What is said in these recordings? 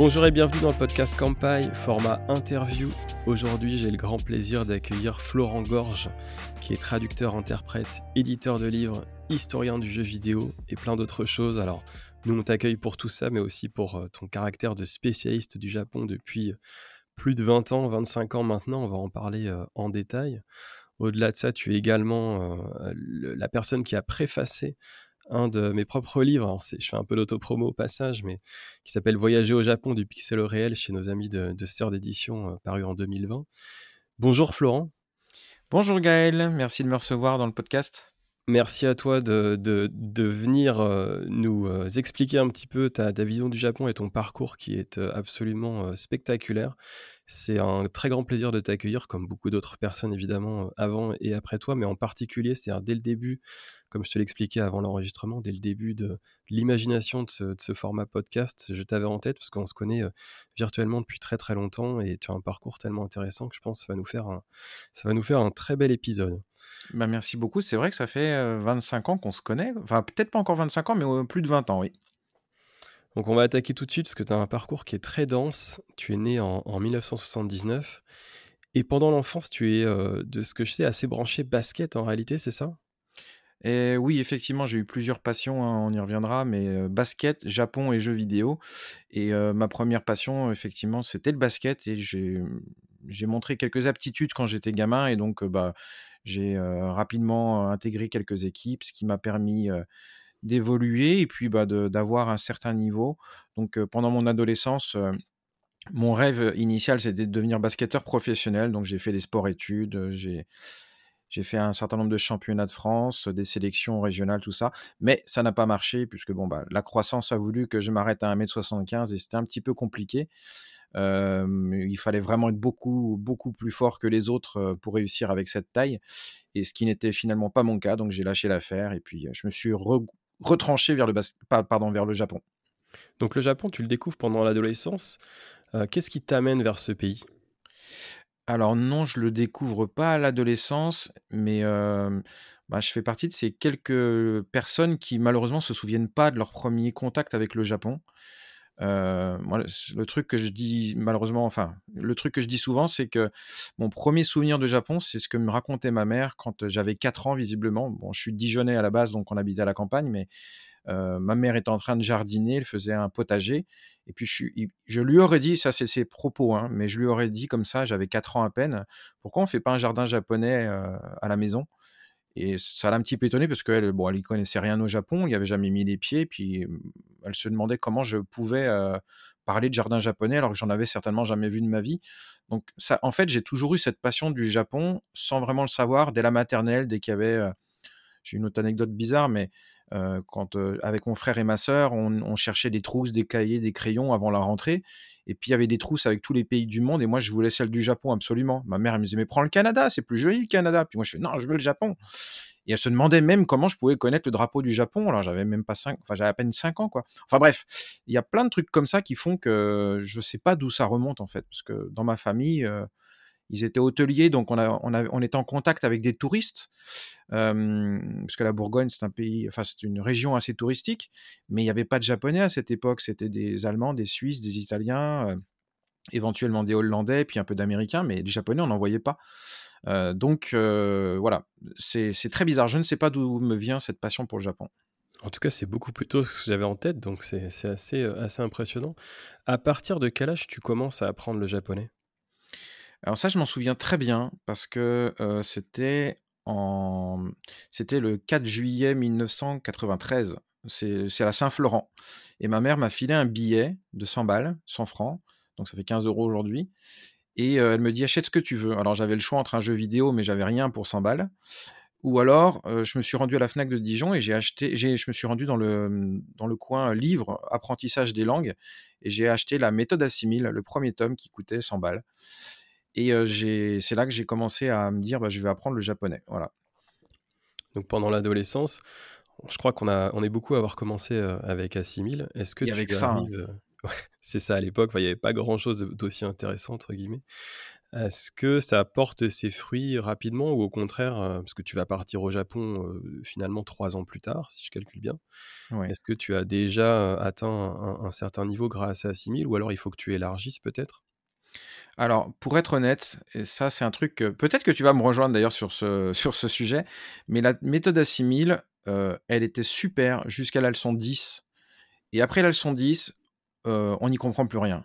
Bonjour et bienvenue dans le podcast Campai, format interview. Aujourd'hui, j'ai le grand plaisir d'accueillir Florent Gorge, qui est traducteur, interprète, éditeur de livres, historien du jeu vidéo et plein d'autres choses. Alors, nous, on t'accueille pour tout ça, mais aussi pour euh, ton caractère de spécialiste du Japon depuis plus de 20 ans, 25 ans maintenant. On va en parler euh, en détail. Au-delà de ça, tu es également euh, la personne qui a préfacé un de mes propres livres. je fais un peu d'autopromo au passage, mais qui s'appelle Voyager au Japon du pixel au réel chez nos amis de, de Sœur d'édition, euh, paru en 2020. Bonjour Florent. Bonjour Gaël, merci de me recevoir dans le podcast. Merci à toi de, de, venir euh, nous euh, expliquer un petit peu ta, ta, vision du Japon et ton parcours qui est absolument spectaculaire. C'est un très grand plaisir de t'accueillir, comme beaucoup d'autres personnes évidemment avant et après toi, mais en particulier, c'est dès le début comme je te l'expliquais avant l'enregistrement, dès le début de l'imagination de, ce, format podcast, je t'avais en tête parce qu'on se connaît euh, virtuellement depuis très très longtemps et tu as un parcours tellement intéressant que je pense que ça va nous faire un, ça va nous faire un très bel épisode. Bah merci beaucoup. C'est vrai que ça fait 25 euh, ans qu'on se connaît. Enfin, peut-être pas encore 25 ans, mais euh, plus de 20 ans, oui. Donc on va attaquer tout de suite parce que tu as un parcours qui est très dense. Tu es né en, 1979 et pendant l'enfance, tu es, de ce que je sais, assez branché basket en réalité, c'est ça? Et oui, effectivement, j'ai eu plusieurs passions, hein, on y reviendra, mais basket, Japon et jeux vidéo. Et ma première passion, effectivement, c'était le basket et j'ai j'ai montré quelques aptitudes quand j'étais gamin et donc bah j'ai rapidement intégré quelques équipes, ce qui m'a permis d'évoluer et puis bah, d'avoir un certain niveau. Donc pendant mon adolescence, mon rêve initial, c'était de devenir basketteur professionnel. Donc j'ai fait des sports-études, j'ai j'ai fait un certain nombre de championnats de France, des sélections régionales, tout ça. Mais ça n'a pas marché puisque bon, bah, la croissance a voulu que je m'arrête à 1m75 et c'était un petit peu compliqué. il fallait vraiment être beaucoup, beaucoup plus fort que les autres pour réussir avec cette taille. Et ce qui n'était finalement pas mon cas. Donc j'ai lâché l'affaire et puis je me suis retranché vers le, pardon, vers le Japon. Donc le Japon, tu le découvres pendant l'adolescence. Qu'est-ce qui t'amène vers ce pays? Alors non, je le découvre pas à l'adolescence, mais bah, je fais partie de ces quelques personnes qui malheureusement se souviennent pas de leur premier contact avec le Japon. Moi, le truc que je dis malheureusement, enfin, le truc que je dis souvent, c'est que mon premier souvenir de Japon, c'est ce que me racontait ma mère quand j'avais 4 ans visiblement. Bon, je suis Dijonais à la base, donc on habitait à la campagne, mais ma mère était en train de jardiner, elle faisait un potager. Et puis je, je lui aurais dit, ça c'est ses propos, hein, mais je lui aurais dit comme ça, j'avais 4 ans à peine, pourquoi on fait pas un jardin japonais à la maison? Et ça l'a un petit peu étonné parce qu'elle, bon, elle y connaissait rien au Japon, il n'y avait jamais mis les pieds, puis elle se demandait comment je pouvais parler de jardin japonais alors que j'en avais certainement jamais vu de ma vie. Donc ça, en fait, j'ai toujours eu cette passion du Japon sans vraiment le savoir dès la maternelle, dès qu'il y avait, j'ai une autre anecdote bizarre, mais quand avec mon frère et ma sœur, on, cherchait des trousses, des cahiers, des crayons avant la rentrée. Et puis il y avait des trousses avec tous les pays du monde. Et moi, je voulais celle du Japon absolument. Ma mère elle me disait mais prends le Canada, c'est plus joli le Canada. Puis moi je fais non, je veux le Japon. Et elle se demandait même comment je pouvais connaître le drapeau du Japon. Alors j'avais même pas cinq, enfin j'avais à peine 5 ans quoi. Enfin bref, il y a plein de trucs comme ça qui font que je sais pas d'où ça remonte en fait, parce que dans ma famille, ils étaient hôteliers, donc on, a, était en contact avec des touristes, euh, parce que la Bourgogne, c'est un pays, enfin, c'est une région assez touristique, mais il n'y avait pas de Japonais à cette époque, c'était des Allemands, des Suisses, des Italiens, éventuellement des Hollandais, puis un peu d'Américains, mais des Japonais, on n'en voyait pas. Donc voilà, c'est très bizarre. Je ne sais pas d'où me vient cette passion pour le Japon. En tout cas, c'est beaucoup plus tôt que ce que j'avais en tête, donc c'est assez, assez impressionnant. À partir de quel âge tu commences à apprendre le japonais? Alors ça, je m'en souviens très bien parce que, c'était en c'était le 4 juillet 1993. C'est à Saint-Florent et ma mère m'a filé un billet de 100 balles, 100 francs, donc ça fait 15 euros aujourd'hui et elle me dit: «Achète ce que tu veux». Alors j'avais le choix entre un jeu vidéo, mais j'avais rien pour 100 balles ou alors, je me suis rendu à la Fnac de Dijon et j'ai acheté je me suis rendu dans le, mmh, dans le coin livre apprentissage des langues et j'ai acheté la méthode Assimile, le premier tome qui coûtait 100 balles et c'est là que j'ai commencé à me dire, bah, je vais apprendre le japonais. Voilà. Donc pendant l'adolescence, je crois qu'on a, on est beaucoup à avoir commencé avec Assimil. Est-ce que tu avec ça, hein. c'est ça à l'époque, il n'y avait pas grand-chose d'aussi intéressant entre guillemets. Est-ce que ça porte ses fruits rapidement ou au contraire, parce que tu vas partir au Japon, finalement 3 ans plus tard, si je calcule bien. Ouais. Est-ce que tu as déjà, atteint un un certain niveau grâce à 6 000 ou alors il faut que tu élargisses peut-être? Alors, pour être honnête, et ça c'est un truc peut-être que tu vas me rejoindre d'ailleurs sur ce sur ce sujet, mais la méthode Assimil, heu, elle était super jusqu'à la leçon 10 et après la leçon 10, heu, on n'y comprend plus rien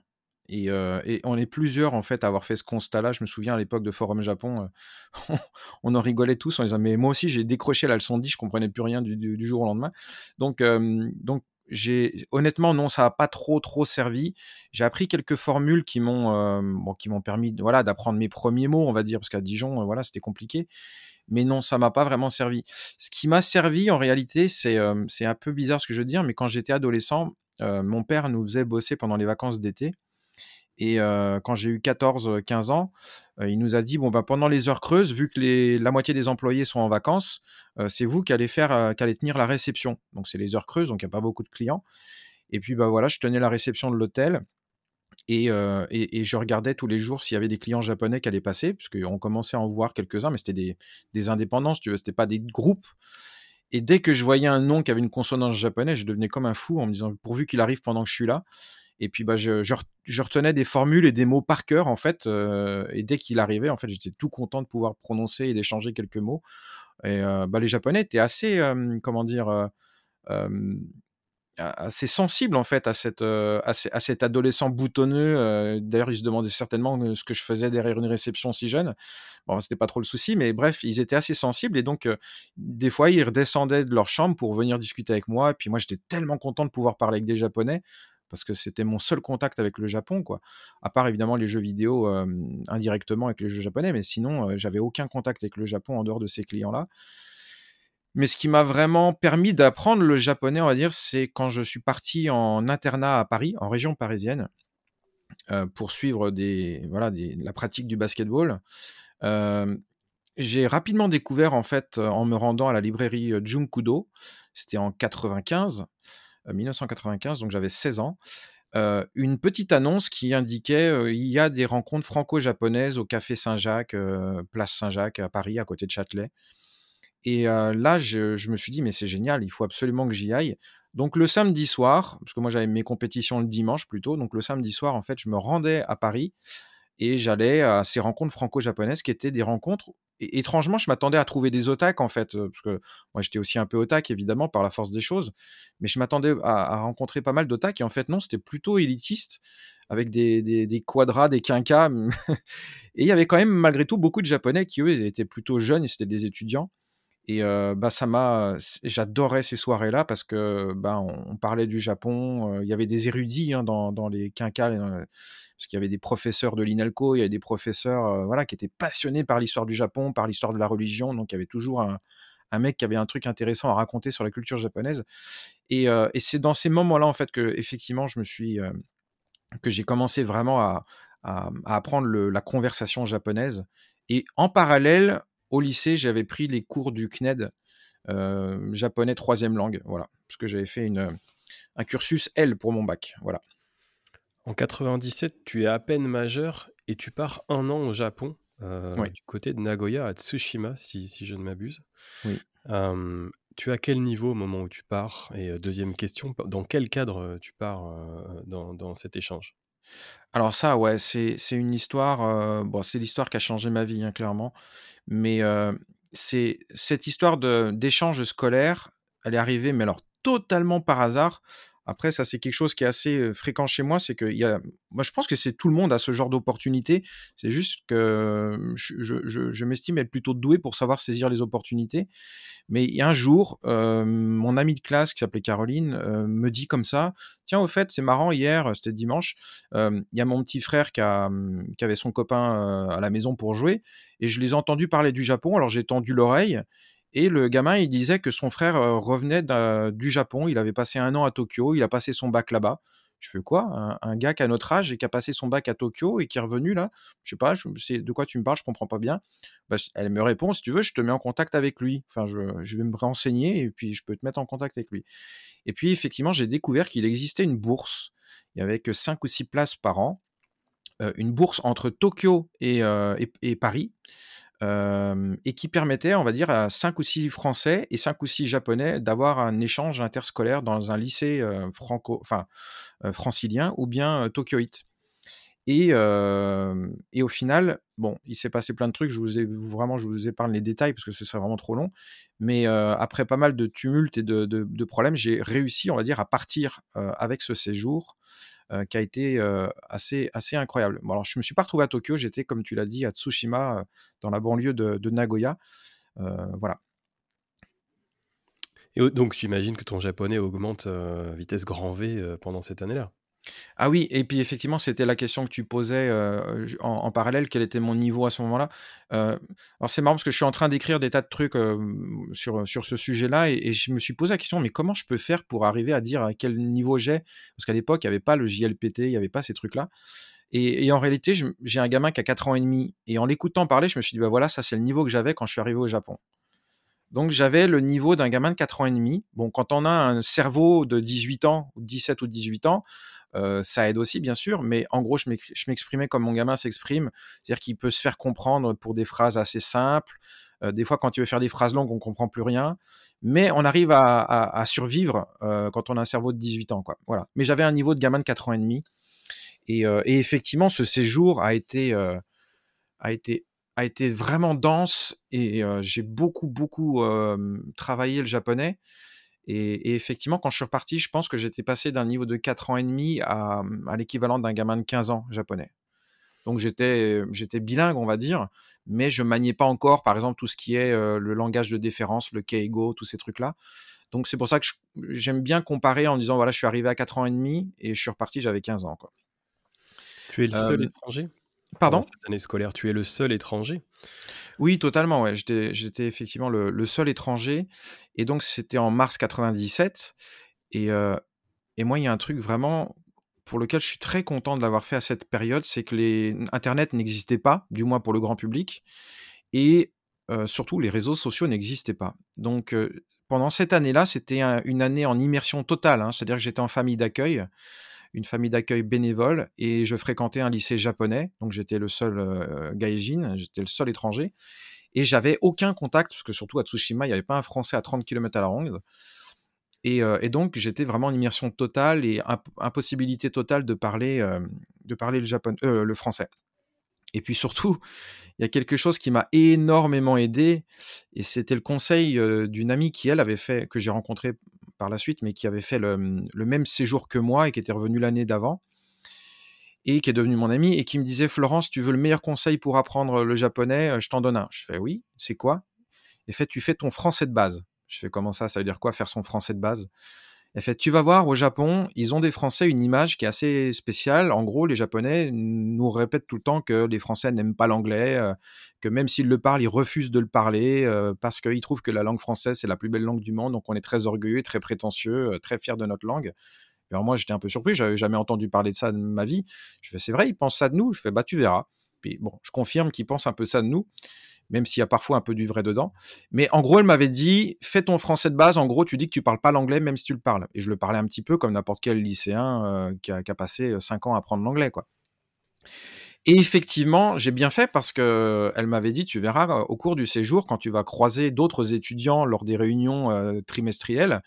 et heu et on est plusieurs en fait à avoir fait ce constat-là. Je me souviens à l'époque de Forum Japon, on en rigolait tous en disant: «Mais moi aussi j'ai décroché la leçon 10, je comprenais plus rien du jour au lendemain». Donc donc j'ai honnêtement non, ça a pas trop, trop servi. J'ai appris quelques formules qui m'ont, bon qui m'ont permis voilà, d'apprendre mes premiers mots, on va dire, parce qu'à Dijon, heu, voilà, c'était compliqué. Mais non, ça m'a pas vraiment servi. Ce qui m'a servi en réalité, c'est, hem, c'est un peu bizarre ce que je veux dire, mais quand j'étais adolescent, mon père nous faisait bosser pendant les vacances d'été et heu, quand j'ai eu 14-15 ans, heu, il nous a dit: «Bon, bah, pendant les heures creuses, vu que la moitié des employés sont en vacances, c'est vous qui allez faire, qui allez tenir la réception». Donc c'est les heures creuses, donc il y a pas beaucoup de clients. Et puis, bah, voilà, je tenais la réception de l'hôtel et je regardais tous les jours s'il y avait des clients japonais qui allaient passer, puisqu'on commençait à en voir quelques-uns, mais c'était des si tu veux, c'était pas des groupes. Et dès que je voyais un nom qui avait une consonance japonaise, je devenais comme un fou en me disant: «Pourvu qu'il arrive pendant que je suis là» et puis, bah, je je ret je retenais des formules et des mots par cœur, en fait, heu et dès qu'il arrivait, en fait, j'étais tout content de pouvoir prononcer et d'échanger quelques mots et heu, bah, les japonais étaient assez, comment dire? A assez sensibles, en fait, à cette, à ce à cet adolescent boutonneux, d'ailleurs, ils se demandaient certainement, ce que je faisais derrière une réception si jeune. Bon, c'était pas trop le souci, mais bref, ils étaient assez sensibles et donc des fois, ils redescendaient de leur chambre pour venir discuter avec moi et puis moi, j'étais tellement content de pouvoir parler avec des japonais parce que c'était mon seul contact avec le Japon, quoi. À part évidemment les jeux vidéo, indirectement avec les jeux japonais, mais sinon, heu, j'avais aucun contact avec le Japon en dehors de ces clients-là. Mais ce qui m'a vraiment permis d'apprendre le japonais, on va dire, c'est quand je suis parti en internat à Paris, en région parisienne, heu, pour suivre des voilà, la pratique du basket-ball. J'ai rapidement découvert en fait, en me rendant à la librairie, Junkudo, c'était en 95, heu, 1995, donc j'avais 16 ans, une petite annonce qui indiquait, «Il y a des rencontres franco-japonaises au café Saint-Jacques, place Saint-Jacques à Paris, à côté de Châtelet» et là, je je me suis dit: «Mais c'est génial, il faut absolument que j'y aille». Donc le samedi soir, parce que moi j'avais mes compétitions le dimanche plutôt, donc le samedi soir, en fait, je me rendais à Paris et j'allais à ces rencontres franco-japonaises qui étaient des rencontres é étrangement, je m'attendais à trouver des otak en fait, parce que moi j'étais aussi un peu otak évidemment par la force des choses, mais je m'attendais à rencontrer pas mal d'otak et en fait non, c'était plutôt élitiste avec des des des quadras, des quinquas et il y avait quand même malgré tout beaucoup de japonais qui eux étaient plutôt jeunes et c'était des étudiants et bah, ça m'a j'adorais ces soirées-là parce que, bah, on parlait du Japon, il y avait des érudits, hein, dans dans les quinquas, heu, parce qu'il y avait des professeurs de l'INALCO, il y avait des professeurs, voilà, qui étaient passionnés par l'histoire du Japon, par l'histoire de la religion, donc il y avait toujours un mec qui avait un truc intéressant à raconter sur la culture japonaise. Et c'est dans ces moments-là, en fait, qu'effectivement je me suis, que j'ai commencé vraiment à apprendre le la conversation japonaise. Et en parallèle, au lycée, j'avais pris les cours du CNED, heu, japonais 3e langue, voilà, parce que j'avais fait une, heu, un cursus L pour mon bac, voilà. En 97, tu es à peine majeur et tu pars 1 an au Japon, Ouais. du côté de Nagoya à Tsushima si si je ne m'abuse. Oui. Tu as quel niveau au moment où tu pars? Et 2e question, dans quel cadre, tu pars, dans dans cet échange? Alors ça, ouais, c'est une histoire, heu, bon, c'est l'histoire qui a changé ma vie, hein, clairement. Mais, heu, c'est cette histoire de d'échange scolaire, elle est arrivée, mais alors totalement par hasard. Après ça, c'est quelque chose qui est assez, fréquent chez moi, c'est a moi, je pense que c'est tout le monde a ce genre d'opportunité. C'est juste que, je m'estime être plutôt doué pour savoir saisir les opportunités. Mais un jour, mon amie de classe qui s'appelait Caroline, me dit comme ça: «Tiens, au fait, c'est marrant, hier, c'était dimanche, il y a mon petit frère qui mmh, qui avait son copain, à la maison pour jouer et je les ai entendus parler du Japon». Alors j'ai tendu l'oreille et le gamin, il disait que son frère, heu, revenait du Japon. Il avait passé 1 an à Tokyo, il a passé son bac là-bas. Je fais: «Quoi? Un un gars qui a notre âge et qui a passé son bac à Tokyo et qui est revenu là? Je sais pas, je c'est de quoi tu me parles? Je comprends pas bien». Bah, elle me répond: «Si tu veux, je te mets en contact avec lui. Enfin, je vais me renseigner et puis je peux te mettre en contact avec lui» et puis effectivement, j'ai découvert qu'il existait une bourse. Il y avait que 5 ou 6 places par an une bourse entre Tokyo et, et Paris et qui permettait, on va dire, à 5 ou 6 Français et 5 ou 6 Japonais d'avoir un échange interscolaire dans un lycée franco, enfin, francilien ou bien tokyoïte. Et, et, au final, bon, il s'est passé plein de trucs. Je vous ai vraiment, je vous épargne les détails parce que ce serait vraiment trop long. Mais après pas mal de tumultes et de, de problèmes, j'ai réussi, on va dire, à partir avec ce séjour euh, qui a été euh, assez, assez incroyable. Je ne me suis pas retrouvé à Tokyo, j'étais, comme tu l'as dit, à Tsushima, euh, dans la banlieue de, de Nagoya. voilà. Et donc, j'imagine que ton japonais augmente vitesse grand V pendant cette année-là? Ah oui, et puis effectivement, c'était la question que tu posais en, parallèle, quel était mon niveau à ce moment-là. alors c'est marrant parce que je suis en train d'écrire des tas de trucs sur, sur ce sujet-là et, je me suis posé la question, mais comment je peux faire pour arriver à dire à quel niveau j'ai? Parce qu'à l'époque, il n'y avait pas le JLPT, il n'y avait pas ces trucs-là. Et, en réalité, j'ai un gamin qui a 4 ans et demi, et en l'écoutant parler, je me suis dit, bah voilà, ça c'est le niveau que j'avais quand je suis arrivé au Japon. Donc j'avais le niveau d'un gamin de 4 ans et demi. Bon, quand on a un cerveau de 18 ans, ou 17 ou 18 ans, ça aide aussi, bien sûr, mais en gros, je m'exprimais comme mon gamin s'exprime, c'est-à-dire qu'il peut se faire comprendre pour des phrases assez simples. Des fois, quand il veut faire des phrases longues, on comprend plus rien, mais on arrive à, survivre quand on a un cerveau de 18 ans, quoi. Voilà. Mais j'avais un niveau de gamin de 4 ans et demi, et, effectivement, ce séjour a été vraiment dense et j'ai beaucoup beaucoup travaillé le japonais et, effectivement, quand je suis reparti, je pense que j'étais passé d'un niveau de 4 ans et demi à, à l'équivalent d'un gamin de 15 ans japonais. Donc j'étais, j'étais bilingue, on va dire, mais je maniais pas encore, par exemple, tout ce qui est le langage de déférence, le keigo, tous ces trucs-là. Donc c'est pour ça que j'aime bien comparer en disant, voilà, je suis arrivé à 4 ans et demi et je suis reparti, j'avais 15 ans. Quoi. Tu es le seul étranger? Pardon? Cette année scolaire, tu es le seul étranger? Oui, totalement. Ouais. J'étais effectivement le, seul étranger. Et donc, c'était en mars 97. Et, euh, et moi, il y a un truc vraiment pour lequel je suis très content de l'avoir fait à cette période, c'est que les... Internet n'existait pas, du moins pour le grand public. Et euh, surtout, les réseaux sociaux n'existaient pas. Donc, euh, pendant cette année-là, c'était une année en immersion totale. Hein. C'est-à-dire que j'étais en famille d'accueil une famille d'accueil bénévole et je fréquentais un lycée japonais. Donc j'étais le seul euh, gaijin, j'étais le seul étranger. Et j'avais aucun contact, parce que surtout à Tsushima, il n'y avait pas un français à 30 km à la ronde. Et, euh, et donc j'étais vraiment en immersion totale et impossibilité totale de parler, euh, de parler le, Japon, euh, le français. Et puis surtout, il y a quelque chose qui m'a énormément aidé, et c'était le conseil d'une amie qui, elle, avait fait, que j'ai rencontré par la suite, mais qui avait fait le, même séjour que moi et qui était revenu l'année d'avant, et qui est devenu mon ami, et qui me disait Florence, tu veux le meilleur conseil pour apprendre le japonais? Je t'en donne un. Je fais oui, c'est quoi? Et fait, tu fais ton français de base. Je fais comment ça? Ça veut dire quoi faire son français de base? En fait, tu vas voir au Japon, ils ont des Français une image qui est assez spéciale. En gros, les Japonais nous répètent tout le temps que les Français n'aiment pas l'anglais, euh, que même s'ils le parlent, ils refusent de le parler euh, parce qu'ils trouvent que la langue française c'est la plus belle langue du monde. Donc on est très orgueilleux, très prétentieux, euh, très fier de notre langue. alors moi, j'étais un peu surpris, j'avais jamais entendu parler de ça de ma vie. Je fais, c'est vrai, ils pensent ça de nous. Je fais, bah tu verras. Puis bon, je confirme qu'ils pensent un peu ça de nous même s'il y a parfois un peu du vrai dedans. Mais en gros, elle m'avait dit, fais ton français de base, en gros, tu dis que tu parles pas l'anglais même si tu le parles. Et je le parlais un petit peu comme n'importe quel lycéen euh, qui, a, passé 5 ans à apprendre l'anglais, quoi. Et effectivement, j'ai bien fait parce que elle m'avait dit, tu verras, euh, au cours du séjour, quand tu vas croiser d'autres étudiants lors des réunions euh, trimestrielles,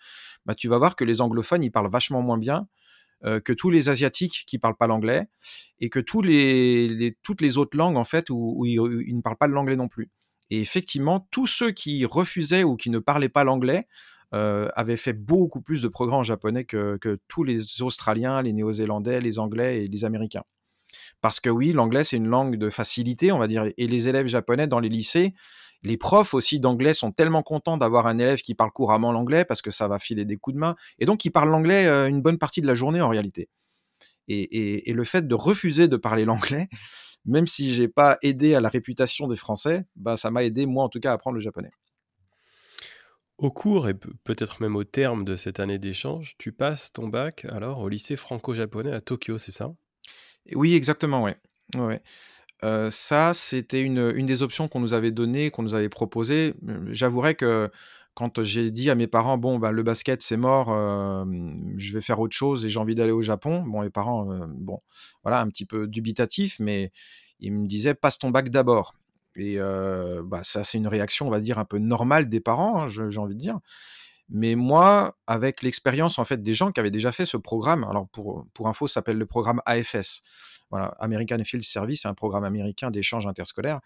bah, tu vas voir que les anglophones, ils parlent vachement moins bien. Que tous les asiatiques qui parlent pas l'anglais et que toutes les autres langues en fait où, ils, ne parlent pas l'anglais non plus. Et effectivement, tous ceux qui refusaient ou qui ne parlaient pas l'anglais euh, avaient fait beaucoup plus de progrès en japonais que, tous les Australiens, les Néo-Zélandais, les Anglais et les Américains. Parce que oui, l'anglais, c'est une langue de facilité, on va dire. Et les élèves japonais dans les lycées, les profs aussi d'anglais sont tellement contents d'avoir un élève qui parle couramment l'anglais parce que ça va filer des coups de main. Et donc, ils parlent l'anglais euh, une bonne partie de la journée en réalité. et le fait de refuser de parler l'anglais, même si j'ai pas aidé à la réputation des Français, bah, ça m'a aidé, moi en tout cas, à apprendre le japonais. Au cours et peut-être même au terme de cette année d'échange, tu passes ton bac alors au lycée franco-japonais à Tokyo, c'est ça? Oui, exactement, ouais. ouais. Ça, c'était une, une, des options qu'on nous avait données, qu'on nous avait proposées. J'avouerais que quand j'ai dit à mes parents, bon, bah, le basket, c'est mort, je vais faire autre chose et j'ai envie d'aller au Japon. Bon, les parents, bon, voilà, un petit peu dubitatif, mais ils me disaient, passe ton bac d'abord. Et bah, ça, c'est une réaction, on va dire, un peu normale des parents, hein, j'ai envie de dire. Mais moi, avec l'expérience en fait des gens qui avaient déjà fait ce programme, alors pour, pour info, ça s'appelle le programme AFS, voilà, American Field Service, c'est un programme américain d'échange interscolaire.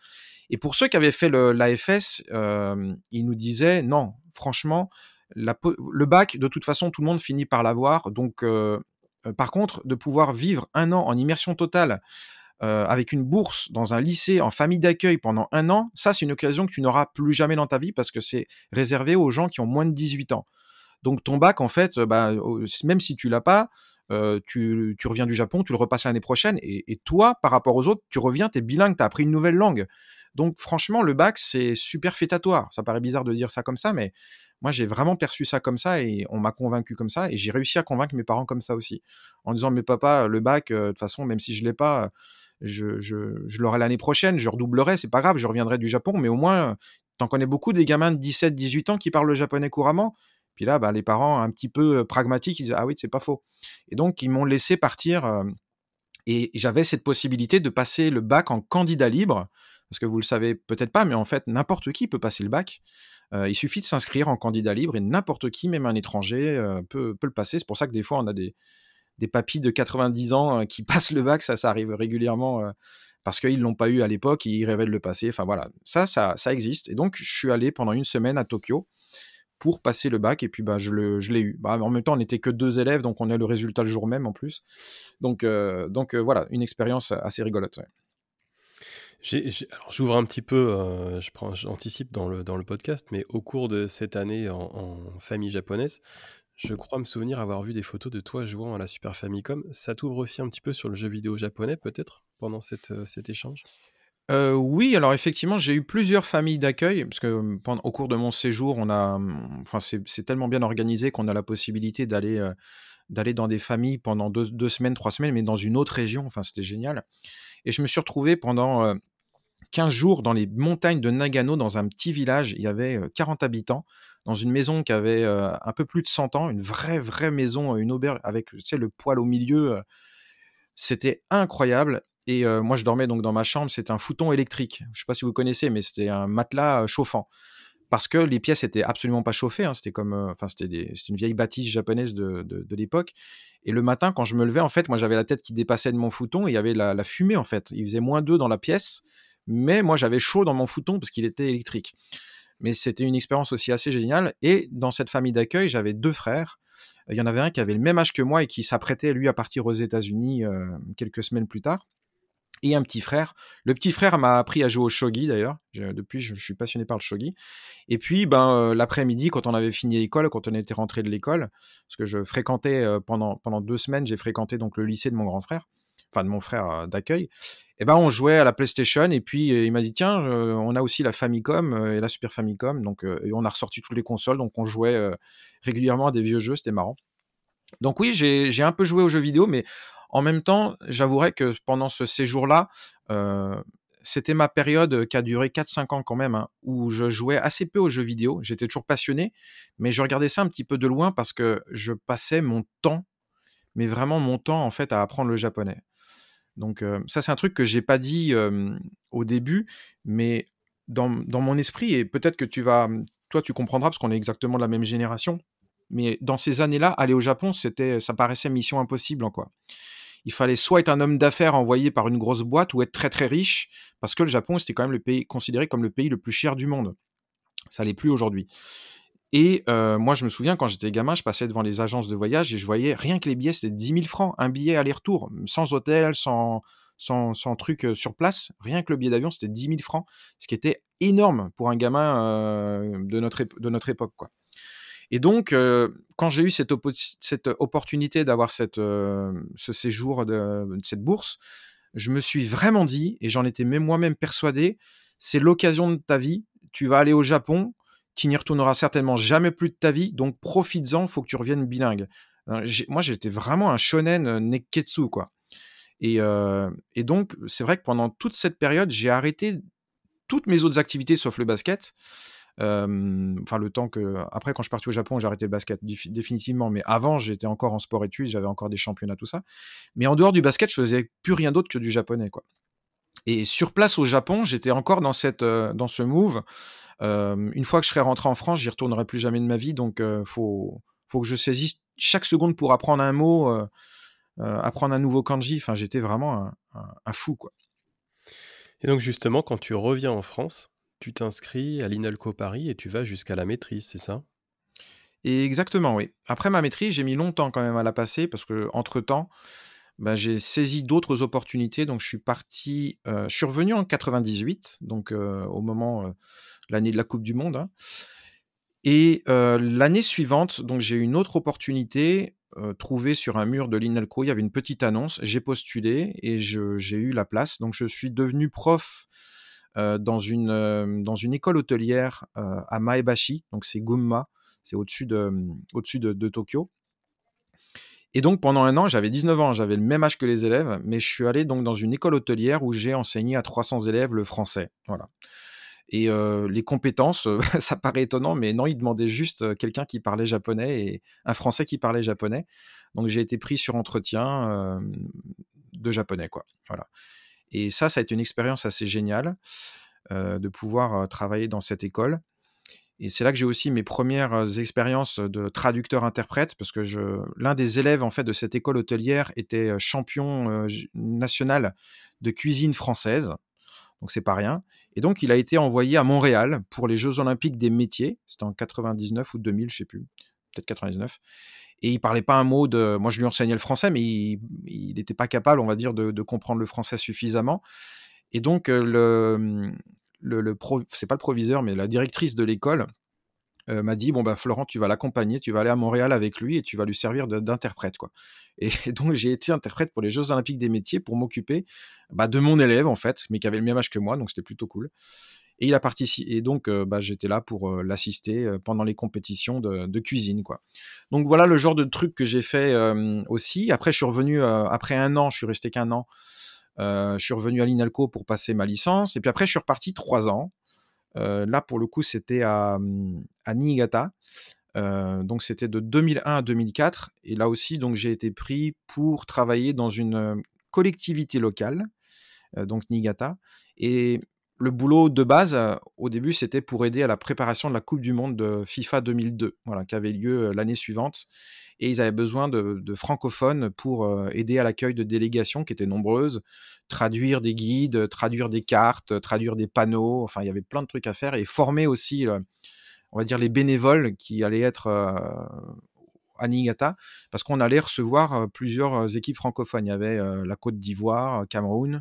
Et pour ceux qui avaient fait l'AFS, euh, ils nous disaient non, franchement, le bac, de toute façon, tout le monde finit par l'avoir. Donc, euh, euh, par contre, de pouvoir vivre un an en immersion totale euh, avec une bourse dans un lycée en famille d'accueil pendant un an, ça c'est une occasion que tu n'auras plus jamais dans ta vie parce que c'est réservé aux gens qui ont moins de 18 ans. Donc ton bac, en fait, bah, même si tu l'as pas, euh, tu, reviens du Japon, tu le repasses l'année prochaine, et, toi, par rapport aux autres, tu reviens, tu es bilingue, tu as appris une nouvelle langue. Donc franchement, le bac, c'est super fétatoire. Ça paraît bizarre de dire ça comme ça, mais moi, j'ai vraiment perçu ça comme ça, et on m'a convaincu comme ça, et j'ai réussi à convaincre mes parents comme ça aussi. En disant, mais papa, le bac, euh, de toute façon, même si je l'ai pas, je, l'aurai l'année prochaine, je redoublerai, c'est pas grave, je reviendrai du Japon, mais au moins, t'en connais beaucoup des gamins de 17, 18 ans qui parlent le japonais couramment. Puis là, bah, les parents, un petit peu pragmatiques, ils disent Ah oui, c'est pas faux. Et donc, ils m'ont laissé partir. et j'avais cette possibilité de passer le bac en candidat libre. Parce que vous le savez peut-être pas, mais en fait, n'importe qui peut passer le bac. il suffit de s'inscrire en candidat libre et n'importe qui, même un étranger, peut, peut, le passer. C'est pour ça que des fois, on a des, des papis de 90 ans euh, qui passent le bac, ça, ça arrive régulièrement euh, parce qu'ils l'ont pas eu à l'époque, ils rêvaient de le passer. Enfin voilà, ça, ça, ça existe. Et donc, je suis allé pendant une semaine à Tokyo pour passer le bac et puis bah, je, l'ai eu. Bah, en même temps, on n'était que deux élèves, donc on a le résultat le jour même en plus. Donc, euh, donc voilà, une expérience assez rigolote. j'ouvre un petit peu, je prends, j'anticipe dans le, dans le podcast, mais au cours de cette année en famille japonaise, je crois me souvenir avoir vu des photos de toi jouant à la Super Famicom. Ça t'ouvre aussi un petit peu sur le jeu vidéo japonais, peut-être, pendant euh, cet échange? Euh, oui, alors effectivement, j'ai eu plusieurs familles d'accueil, parce que euh, pendant, au cours de mon séjour, on a, enfin, c'est tellement bien organisé qu'on a la possibilité d'aller d'aller dans des familles pendant deux, semaines, trois semaines, mais dans une autre région. Enfin, c'était génial. Et je me suis retrouvé pendant 15 jours dans les montagnes de Nagano, dans un petit village. Il y avait 40 habitants dans une maison qui avait un peu plus de 100 ans, une vraie, vraie maison, une auberge avec, tu sais, le poêle au milieu. C'était incroyable. Et moi, je dormais donc dans ma chambre. C'était un fouton électrique. Je sais pas si vous connaissez, mais c'était un matelas chauffant. Parce que les pièces étaient absolument pas chauffées. Hein. C'était comme, enfin, c'était une vieille bâtisse japonaise de, de, l'époque. Et le matin, quand je me levais, en fait, moi, j'avais la tête qui dépassait de mon fouton et il y avait la, la fumée, en fait. Il faisait moins 2 dans la pièce, mais moi, j'avais chaud dans mon fouton parce qu'il était électrique. Mais c'était une expérience aussi assez géniale. Et dans cette famille d'accueil, j'avais deux frères. Il y en avait un qui avait le même âge que moi et qui s'apprêtait, lui, à partir aux États-Unis euh, quelques semaines plus tard. Et un petit frère. Le petit frère m'a appris à jouer au shogi d'ailleurs. Depuis, je, suis passionné par le shogi. Et puis, ben, euh, l'après-midi, quand on avait fini l'école, quand on était rentré de l'école, parce que je fréquentais euh, pendant, pendant deux semaines, j'ai fréquenté donc le lycée de mon grand frère, enfin de mon frère d'accueil eh ben on jouait à la PlayStation et puis euh, il m'a dit tiens euh, on a aussi la Famicom euh, et la Super Famicom et on a ressorti toutes les consoles donc on jouait régulièrement à des vieux jeux c'était marrant donc oui j'ai un peu joué aux jeux vidéo mais en même temps j'avouerais que pendant ce séjour là c'était ma période qui a duré 4-5 ans quand même, hein, où je jouais assez peu aux jeux vidéo. J'étais toujours passionné, mais je regardais ça un petit peu de loin parce que je passais mon temps, mais vraiment mon temps en fait à apprendre le japonais. Donc ça, c'est un truc que j'ai pas dit au début, mais dans, mon esprit, et peut-être que tu vas, toi, tu comprendras parce qu'on est exactement de la même génération. Mais dans ces années-là, aller au Japon, c'était, ça paraissait mission impossible, quoi. Il fallait soit être un homme d'affaires envoyé par une grosse boîte ou être très très riche, parce que le Japon, c'était quand même le pays considéré comme le pays le plus cher du monde. Ça l'est plus aujourd'hui. Et moi, je me souviens, quand j'étais gamin, je passais devant les agences de voyage et je voyais rien que les billets, c'était 10 000 francs, un billet aller-retour, sans hôtel, sans, sans, truc sur place. Rien que le billet d'avion, c'était 10 000 francs, ce qui était énorme pour un gamin de, notre de notre époque. Quoi. Et donc, quand j'ai eu cette, cette opportunité d'avoir cette, ce séjour, de, cette bourse, je me suis vraiment dit, et j'en étais même moi-même persuadé, c'est l'occasion de ta vie, tu vas aller au Japon, tu n'y retourneras certainement jamais plus de ta vie, donc profites-en, faut que tu reviennes bilingue. Euh, moi, j'étais vraiment un shonen euh, neketsu, quoi. Et, euh, et donc, c'est vrai que pendant toute cette période, j'ai arrêté toutes mes autres activités sauf le basket. enfin, le temps que. Après, quand je suis parti au Japon, j'ai arrêté le basket définitivement. Mais avant, j'étais encore en sport-études, j'avais encore des championnats, tout ça. Mais en dehors du basket, je faisais plus rien d'autre que du japonais, quoi. Et sur place au Japon, j'étais encore dans, cette, dans ce move. une fois que je serai rentré en France, j'y retournerai plus jamais de ma vie. Donc, il faut, faut que je saisisse chaque seconde pour apprendre un mot, apprendre un nouveau kanji. Enfin, j'étais vraiment un, fou, quoi. Et donc, justement, quand tu reviens en France, tu t'inscris à l'INALCO Paris et tu vas jusqu'à la maîtrise, c'est ça? Exactement, oui. Après ma maîtrise, j'ai mis longtemps quand même à la passer parce que entre temps, bah, j'ai saisi d'autres opportunités. Donc je suis parti, je suis revenu en 98, donc au moment l'année de la Coupe du Monde. Hein. Et l'année suivante, donc j'ai eu une autre opportunité trouvée sur un mur de l'INALCO. Il y avait une petite annonce. J'ai postulé et j'ai eu la place. Donc je suis devenu prof euh, dans, une, euh, école hôtelière euh, à Maebashi, donc c'est Gunma, c'est au-dessus de, au-dessus de, de Tokyo. Et donc pendant un an, j'avais 19 ans, j'avais le même âge que les élèves, mais je suis allé donc dans une école hôtelière où j'ai enseigné à 300 élèves le français. Voilà. Et les compétences, ça paraît étonnant, mais non, ils demandaient juste quelqu'un qui parlait japonais et un français qui parlait japonais. Donc j'ai été pris sur entretien de japonais, quoi. Voilà. Et ça, ça a été une expérience assez géniale de pouvoir travailler dans cette école. Et c'est là que j'ai aussi mes premières expériences de traducteur-interprète, parce que l'un des élèves en fait de cette école hôtelière était champion national de cuisine française, donc c'est pas rien. Et donc il a été envoyé à Montréal pour les Jeux Olympiques des métiers. C'était en 99 ou 2000, je sais plus, peut-être 99 et il parlait pas un mot de. Moi, je lui enseignais le français, mais il n'était pas capable, on va dire, de, comprendre le français suffisamment. Et donc, le, c'est pas le proviseur, mais la directrice de l'école euh, m'a dit bon bah Florent, tu vas l'accompagner, tu vas aller à Montréal avec lui et tu vas lui servir d'interprète quoi. Et, donc j'ai été interprète pour les Jeux Olympiques des métiers pour m'occuper bah, de mon élève en fait, mais qui avait le même âge que moi, donc c'était plutôt cool. Et il a participé. Et donc, euh, bah, j'étais là pour euh, l'assister pendant les compétitions de, cuisine, quoi. Donc voilà le genre de truc que j'ai fait aussi. Après, je suis revenu après un an. Je suis resté qu'un an. Je suis revenu à l'Inalco pour passer ma licence. Et puis après, je suis reparti trois ans. là, pour le coup, c'était à, à Niigata. donc c'était de 2001 à 2004 et là aussi donc j'ai été pris pour travailler dans une collectivité locale donc Niigata et le boulot de base, euh, au début, c'était pour aider à la préparation de la Coupe du Monde de FIFA 2002, voilà, qui avait lieu euh, l'année suivante. Et ils avaient besoin de, francophones pour euh, aider à l'accueil de délégations qui étaient nombreuses, traduire des guides, traduire des cartes, traduire des panneaux. Enfin, il y avait plein de trucs à faire et former aussi, on va dire, les bénévoles qui allaient être à Niigata, parce qu'on allait recevoir plusieurs équipes francophones. Il y avait la Côte d'Ivoire, Cameroun,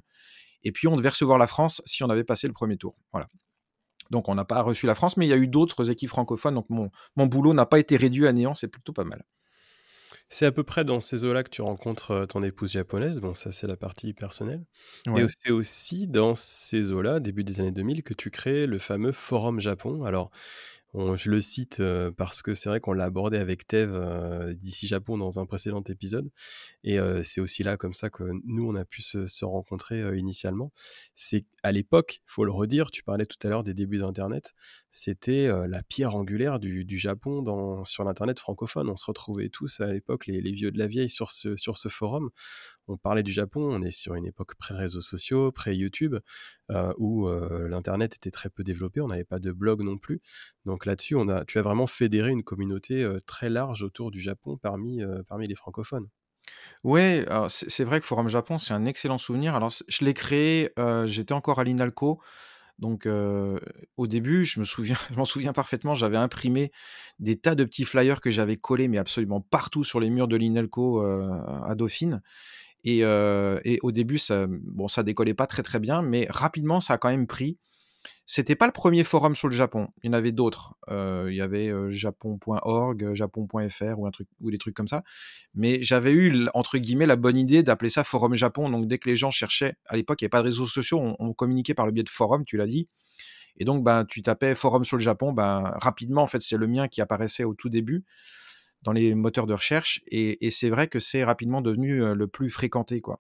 et puis on devait recevoir la France si on avait passé le premier tour. Voilà. Donc on n'a pas reçu la France, mais il y a eu d'autres équipes francophones. Donc mon, mon boulot n'a pas été réduit à néant, c'est plutôt pas mal. C'est à peu près dans ces eaux-là que tu rencontres euh, ton épouse japonaise. Bon, ça, c'est la partie personnelle. Et c'est aussi dans ces eaux-là, début des années 2000, que tu crées le fameux Forum Japon. Alors, je le cite parce que c'est vrai qu'on l'a abordé avec Tev d'ici Japon dans un précédent épisode. Et c'est aussi là, comme ça, que nous, on a pu se, rencontrer initialement. C'est à l'époque, il faut le redire, tu parlais tout à l'heure des débuts d'Internet, c'était la pierre angulaire du, Japon dans, sur l'Internet francophone. On se retrouvait tous à l'époque, les, vieux de la vieille, sur ce, sur ce forum on parlait du Japon, on est sur une époque pré-réseaux sociaux, pré-YouTube, euh, où euh, l'Internet était très peu développé, on n'avait pas de blog non plus. Donc là-dessus, on a, tu as vraiment fédéré une communauté euh, très large autour du Japon parmi, parmi les francophones. Ouais, c'est vrai que Forum Japon, c'est un excellent souvenir. Alors, je l'ai créé, j'étais encore à l'INALCO. Donc, au début, je m'en souviens parfaitement, j'avais imprimé des tas de petits flyers que j'avais collés, mais absolument partout sur les murs de l'INALCO à Dauphine. Et, au début, ça, bon, ça décollait pas très très bien, mais rapidement, ça a quand même pris. C'était pas le premier forum sur le Japon. Il y en avait d'autres. il y avait japon.org, japon.fr ou un truc ou des trucs comme ça. Mais j'avais eu entre guillemets la bonne idée d'appeler ça forum Japon. Donc dès que les gens cherchaient, à l'époque il n'y avait pas de réseaux sociaux, on, communiquait par le biais de forum, tu l'as dit. Et donc ben tu tapais forum sur le Japon, ben rapidement en fait c'est le mien qui apparaissait au tout début dans les moteurs de recherche. Et, c'est vrai que c'est rapidement devenu le plus fréquenté, quoi.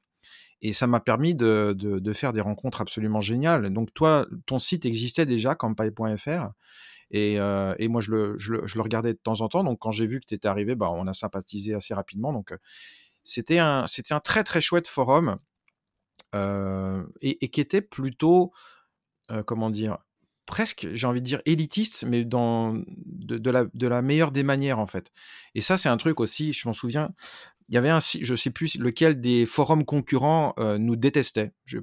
Et ça m'a permis de, de, faire des rencontres absolument géniales. Donc toi, ton site existait déjà, campagne.fr. Et, et moi, je le, je, le, regardais de temps en temps. Donc, quand j'ai vu que tu étais arrivé, bah, on a sympathisé assez rapidement. Donc, c'était un, un très, très chouette forum et, et, qui était plutôt, comment dire, presque, j'ai envie de dire, élitiste, mais dans de, la, de la meilleure des manières, en fait. Et ça, c'est un truc aussi, je m'en souviens, il y avait un, je sais plus lequel des forums concurrents euh, nous détestait. Il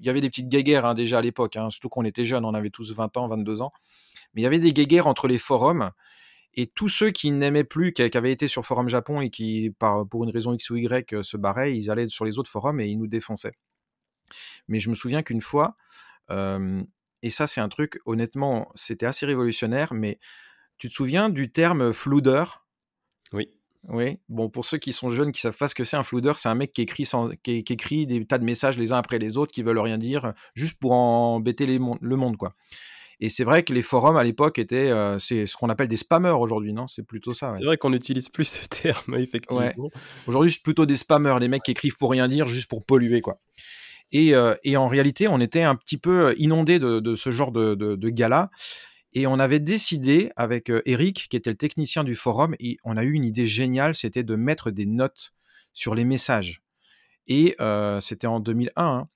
y avait des petites guéguerres hein, déjà à l'époque, hein, surtout qu'on était jeunes, on avait tous 20 ans, 22 ans. Mais il y avait des guéguerres entre les forums et tous ceux qui n'aimaient plus, qui, avaient été sur Forum Japon et qui, pour une raison X ou Y, euh, se barraient, ils allaient sur les autres forums et ils nous défonçaient. Mais je me souviens qu'une fois, et ça c'est un truc, honnêtement, c'était assez révolutionnaire, mais tu te souviens du terme floudeur Oui. Oui, bon, pour ceux qui sont jeunes, qui savent pas ce que c'est un floudeur, c'est un mec qui écrit, sans, qui, qui, écrit des tas de messages les uns après les autres qui veulent rien dire, juste pour embêter les le monde, quoi. Et c'est vrai que les forums à l'époque étaient, euh, c'est ce qu'on appelle des spammers aujourd'hui, non? C'est plutôt ça. Ouais. C'est vrai qu'on n'utilise plus ce terme, effectivement. Ouais. Aujourd'hui, c'est plutôt des spammers, les mecs qui écrivent pour rien dire, juste pour polluer, quoi. Et, euh, et en réalité, on était un petit peu inondé de, de ce genre de, de, de. Et on avait décidé avec Eric, qui était le technicien du forum, et on a eu une idée géniale, c'était de mettre des notes sur les messages. Et euh, c'était en 2001. Hein.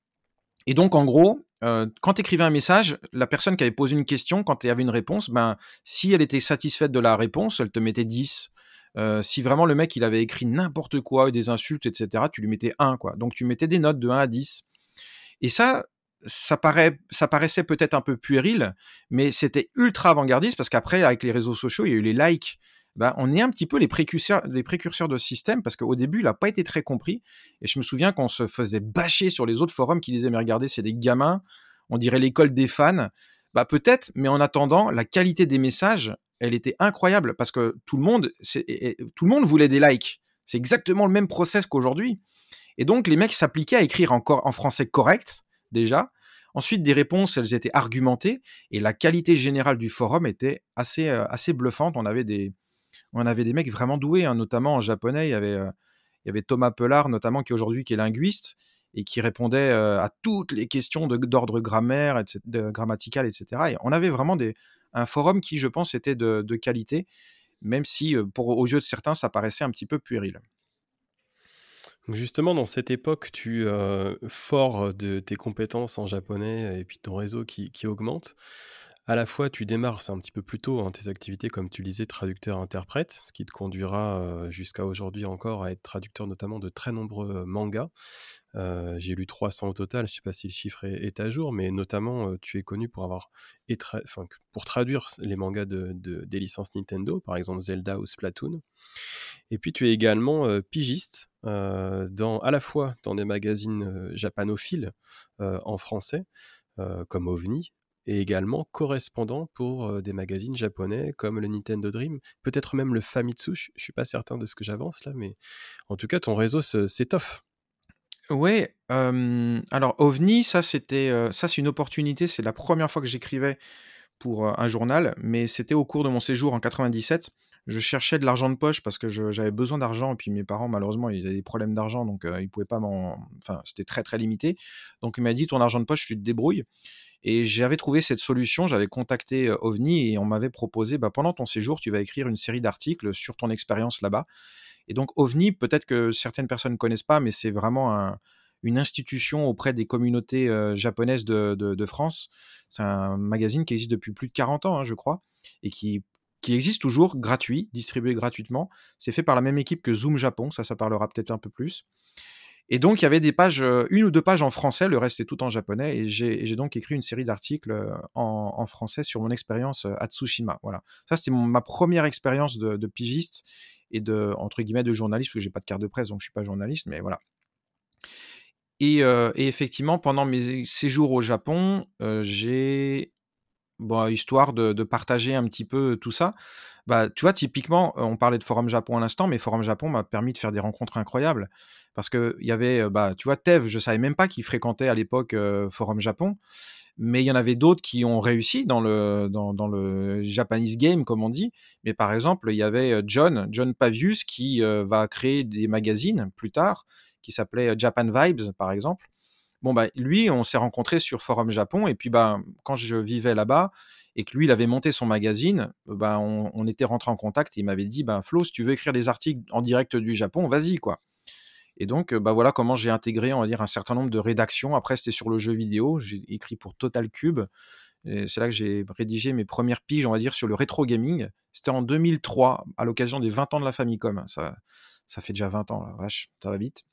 Et donc, en gros, euh, quand tu écrivais un message, la personne qui avait posé une question, quand il y avait une réponse, ben, si elle était satisfaite de la réponse, elle te mettait 10. Euh, si vraiment le mec il avait écrit n'importe quoi, des insultes, etc., tu lui mettais 1. Quoi. Donc tu mettais des notes de 1 à 10. Et ça, ça, paraît, ça paraissait peut-être un peu puéril, mais c'était ultra avant-gardiste parce qu'après, avec les réseaux sociaux, il y a eu les likes. Ben, on est un petit peu les précurseurs, les précurseurs de ce système parce qu'au début, il n'a pas été très compris. Et je me souviens qu'on se faisait bâcher sur les autres forums qui disaient Mais regardez, c'est des gamins, on dirait l'école des fans. Bah, peut-être, mais en attendant, la qualité des messages, elle était incroyable parce que tout le monde, tout le monde voulait des likes. C'est exactement le même process qu'aujourd'hui. Et donc, les mecs s'appliquaient à écrire encore en français correct, déjà. Ensuite, des réponses, elles étaient argumentées et la qualité générale du forum était assez, euh, assez bluffante. On avait des, on avait des mecs vraiment doués, hein, notamment en japonais. Il y avait, euh, il y avait Thomas Pelard, notamment, qui aujourd'hui est linguiste et qui répondait euh, à toutes les questions d'ordre grammaire, etc., grammatical, etc. Et on avait vraiment des, un forum qui, je pense, était de, de qualité, même si, pour, aux yeux de certains, ça paraissait un petit peu puéril. Justement, dans cette époque, tu euh, fort de tes compétences en japonais et puis ton réseau qui, augmente, à la fois tu démarres, un petit peu plus tôt, hein, tes activités, comme tu disais, traducteur-interprète, ce qui te conduira euh, jusqu'à aujourd'hui encore à être traducteur notamment de très nombreux mangas. Euh, j'ai lu 300 au total, je ne sais pas si le chiffre est, à jour, mais notamment euh, tu es connu pour avoir traduire les mangas de, de, des licences Nintendo, par exemple Zelda ou Splatoon. Et puis tu es également euh, pigiste euh, dans, à la fois dans des magazines euh, japanophiles en français, comme OVNI, et également correspondant pour des magazines japonais comme le Nintendo Dream, peut-être même le Famitsu, je ne suis pas certain de ce que j'avance là, mais en tout cas ton réseau s'étoffe. Oui, euh, alors OVNI, ça c'était, euh, c'est une opportunité. C'est la première fois que j'écrivais pour euh, un journal, mais c'était au cours de mon séjour en 97. Je cherchais de l'argent de poche parce que j'avais besoin d'argent et puis mes parents malheureusement ils avaient des problèmes d'argent donc euh, ils pouvaient pas m'en, enfin c'était très très limité. Donc il m'a dit ton argent de poche tu te débrouilles. Et j'avais trouvé cette solution. J'avais contacté OVNI et on m'avait proposé bah, pendant ton séjour tu vas écrire une série d'articles sur ton expérience là-bas. Et donc OVNI, peut-être que certaines personnes ne connaissent pas, mais c'est vraiment un, une institution auprès des communautés japonaises de France. C'est un magazine qui existe depuis plus de 40 ans, hein, je crois, et qui, qui existe toujours gratuit, distribué gratuitement. C'est fait par la même équipe que Zoom Japon, ça, ça parlera peut-être un peu plus. Et donc, il y avait des pages, une ou deux pages en français, le reste est tout en japonais. Et j'ai donc écrit une série d'articles en, en, français sur mon expérience à Tsushima. Voilà. Ça, c'était ma première expérience de, pigiste et de, entre guillemets, de journaliste, parce que j'ai pas de carte de presse, donc je suis pas journaliste, mais voilà. Et, euh, et effectivement, pendant mes séjours au Japon, euh, j'ai, bon, histoire de, de, partager un petit peu tout ça, bah, tu vois, typiquement, on parlait de Forum Japon à l'instant, mais Forum Japon m'a permis de faire des rencontres incroyables. Parce qu'il y avait, bah, tu vois, Tev, je savais même pas qu'il fréquentait à l'époque euh, Forum Japon mais il y en avait d'autres qui ont réussi dans le, dans, le Japanese game, comme on dit. Mais par exemple, il y avait John, John Pavius, qui euh, va créer des magazines plus tard, qui s'appelait Japan Vibes, par exemple. Bon, bah, lui, on s'est rencontrés sur Forum Japon. Et puis, bah, quand je vivais là-bas et que lui, il avait monté son magazine, bah, on, était rentré en contact. Et il m'avait dit, bah, Flo, si tu veux écrire des articles en direct du Japon, vas-y, quoi. Et donc, bah, voilà comment j'ai intégré, on va dire, un certain nombre de rédactions. Après, c'était sur le jeu vidéo. J'ai écrit pour Total Cube. C'est là que j'ai rédigé mes premières piges, on va dire, sur le rétro gaming. C'était en 2003, à l'occasion des 20 ans de la Famicom. Ça, ça fait déjà 20 ans, la vache, ça va vite.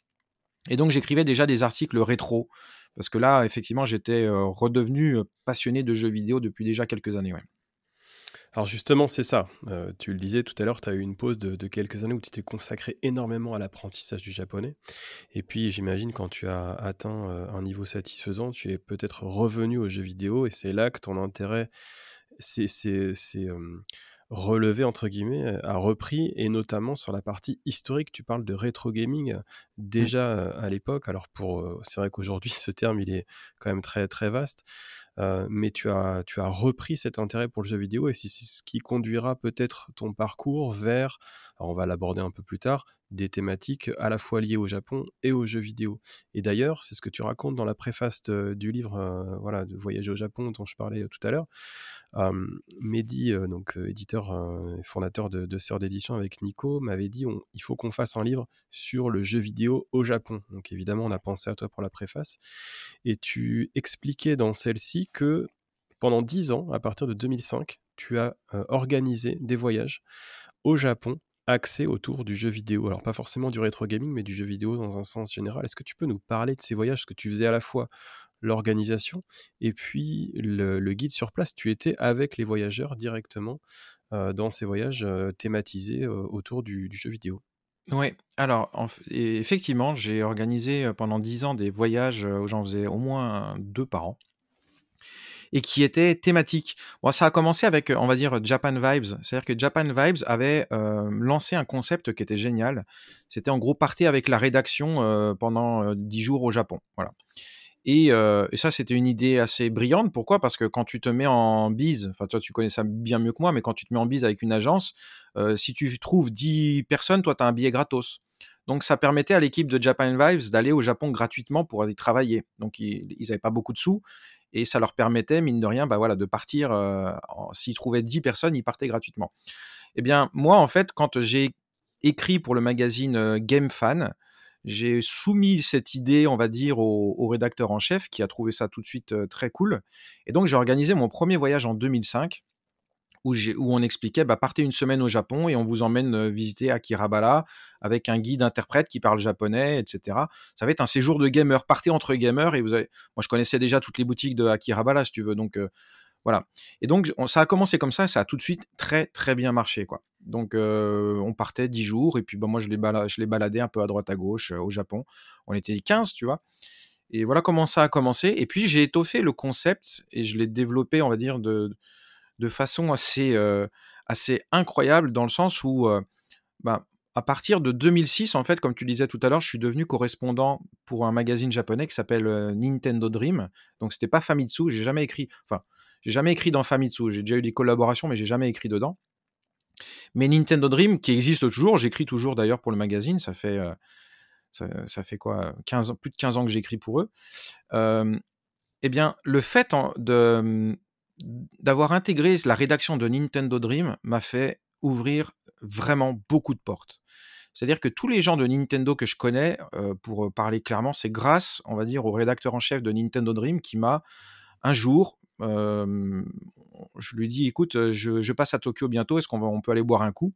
Et donc j'écrivais déjà des articles rétro, parce que là, effectivement, j'étais redevenu passionné de jeux vidéo depuis déjà quelques années. Alors justement, c'est ça. tu le disais tout à l'heure, tu as eu une pause de, quelques années où tu t'es consacré énormément à l'apprentissage du japonais. Et puis j'imagine quand tu as atteint un niveau satisfaisant, tu es peut-être revenu aux jeux vidéo et c'est là que ton intérêt c'est relevé entre guillemets a repris et notamment sur la partie historique. Tu parles de rétro gaming mmh. déjà à l'époque. Alors pour c'est vrai qu'aujourd'hui ce terme il est quand même très très vaste. Mais tu as tu as repris cet intérêt pour le jeu vidéo et c'est ce qui conduira peut-être ton parcours vers alors on va l'aborder un peu plus tard des thématiques à la fois liées au Japon et aux jeux vidéo et d'ailleurs c'est ce que tu racontes dans la préface du livre voilà de voyager au Japon dont je parlais tout à l'heure Mehdi, donc éditeur et fondateur de, de Sœur d'édition avec Nico, m'avait dit il faut qu'on fasse un livre sur le jeu vidéo au Japon. Donc évidemment, on a pensé à toi pour la préface. Et tu expliquais dans celle-ci que pendant 10 ans, à partir de 2005, tu as organisé des voyages au Japon axés autour du jeu vidéo. Alors pas forcément du rétro gaming, mais du jeu vidéo dans un sens général. Est-ce que tu peux nous parler de ces voyages, que tu faisais à la fois l'organisation et puis le, guide sur place? Tu étais avec les voyageurs directement dans ces voyages thématisés autour du, jeu vidéo. Oui, alors effectivement, j'ai organisé pendant dix ans des voyages où j'en faisais au moins deux par an et qui étaient thématiques. Bon, ça a commencé avec, on va dire, Japan Vibes. C'est-à-dire que Japan Vibes avait lancé un concept qui était génial. C'était en gros partir avec la rédaction pendant dix jours au Japon. Voilà. Et, ça, c'était une idée assez brillante. Pourquoi? Parce que quand tu te mets en bise, enfin toi tu connais ça bien mieux que moi, mais quand tu te mets en bise avec une agence, si tu trouves 10 personnes, toi tu as un billet gratos. Donc ça permettait à l'équipe de Japan Vibes d'aller au Japon gratuitement pour y travailler. Donc ils n'avaient pas beaucoup de sous et ça leur permettait, mine de rien, bah voilà, de partir. S'ils trouvaient 10 personnes, ils partaient gratuitement. Eh bien, moi, en fait, quand j'ai écrit pour le magazine Game Fan, j'ai soumis cette idée, on va dire, au, rédacteur en chef qui a trouvé ça tout de suite très cool. Et donc, j'ai organisé mon premier voyage en 2005 où, on expliquait, bah, partez une semaine au Japon et on vous emmène visiter Akirabala avec un guide interprète qui parle japonais, etc. Ça va être un séjour de gamer. Partez entre gamers et vous avez... Moi, je connaissais déjà toutes les boutiques de Akirabala, si tu veux. Donc, voilà. Et donc, ça a commencé comme ça, ça a tout de suite très, très bien marché, quoi. Donc, on partait 10 jours, et puis bah, moi, je les, je les baladais un peu à droite, à gauche au Japon. On était 15, tu vois. Et voilà comment ça a commencé. Et puis, j'ai étoffé le concept et je l'ai développé, on va dire, de, de façon assez, assez incroyable, dans le sens où, bah, à partir de 2006, en fait, comme tu disais tout à l'heure, je suis devenu correspondant pour un magazine japonais qui s'appelle Nintendo Dream. Donc, c'était pas Famitsu, j'ai jamais écrit. Enfin, j'ai jamais écrit dans Famitsu. J'ai déjà eu des collaborations, mais j'ai jamais écrit dedans. Mais Nintendo Dream, qui existe toujours, j'écris toujours d'ailleurs pour le magazine, ça fait, euh, ça, fait quoi 15, Plus de 15 ans que j'écris pour eux. eh bien, le fait de, d'avoir intégré la rédaction de Nintendo Dream m'a fait ouvrir vraiment beaucoup de portes. C'est-à-dire que tous les gens de Nintendo que je connais, euh, pour parler clairement, c'est grâce, on va dire, au rédacteur en chef de Nintendo Dream qui m'a un jour je lui dis écoute, je, passe à Tokyo bientôt, est-ce qu'on on peut aller boire un coup?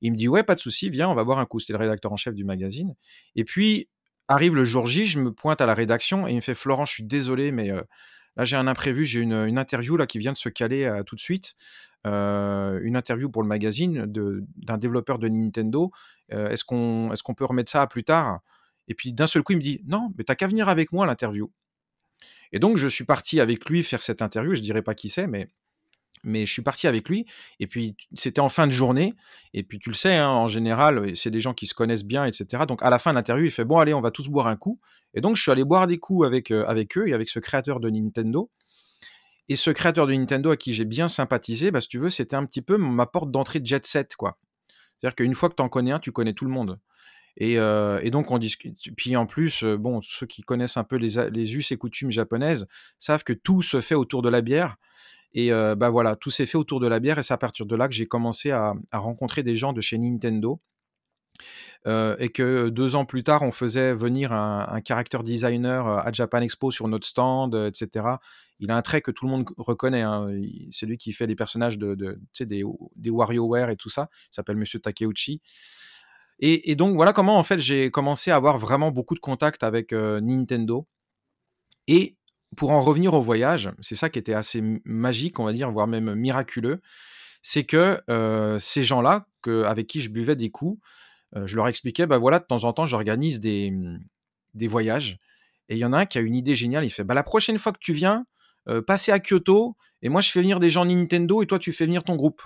Il me dit ouais, pas de souci, viens, on va boire un coup. C'était le rédacteur en chef du magazine. Et puis arrive le jour J, je me pointe à la rédaction et il me fait Florent, je suis désolé, mais là j'ai un imprévu, j'ai une, interview là qui vient de se caler tout de suite. une interview pour le magazine d'un développeur de Nintendo. est-ce qu'on peut remettre ça à plus tard? Et puis d'un seul coup, il me dit non, mais t'as qu'à venir avec moi à l'interview. Et donc, je suis parti avec lui faire cette interview. Je dirais pas qui c'est, mais mais je suis parti avec lui. Et puis, c'était en fin de journée. Et puis, tu le sais, hein, en général, c'est des gens qui se connaissent bien, etc. Donc, à la fin de l'interview, il fait Bon, allez, on va tous boire un coup. Et donc, je suis allé boire des coups avec, euh, avec eux et avec ce créateur de Nintendo. Et ce créateur de Nintendo à qui j'ai bien sympathisé, bah, si tu veux, c'était un petit peu ma porte d'entrée de jet set, quoi. C'est-à-dire qu'une fois que tu en connais un, tu connais tout le monde. Et, et, donc on discute. Puis en plus, bon, ceux qui connaissent un peu les us et coutumes japonaises savent que tout se fait autour de la bière. Et bah voilà, tout s'est fait autour de la bière. Et c'est à partir de là que j'ai commencé à, à, rencontrer des gens de chez Nintendo. et que deux ans plus tard, on faisait venir un, un character designer à Japan Expo sur notre stand, etc. Il a un trait que tout le monde reconnaît. Hein. C'est lui qui fait les personnages de, de des, des WarioWare et tout ça. Il s'appelle Monsieur Takeuchi. Et, donc voilà comment en fait j'ai commencé à avoir vraiment beaucoup de contacts avec Nintendo. Et pour en revenir au voyage, c'est ça qui était assez magique, on va dire, voire même miraculeux, c'est que ces gens-là, avec qui je buvais des coups, je leur expliquais, bah voilà, de temps en temps, j'organise des, mmh, des voyages. Et il y en a un qui a une idée géniale, il fait, bah la prochaine fois que tu viens, passer à Kyoto, et moi je fais venir des gens Nintendo, et toi tu fais venir ton groupe.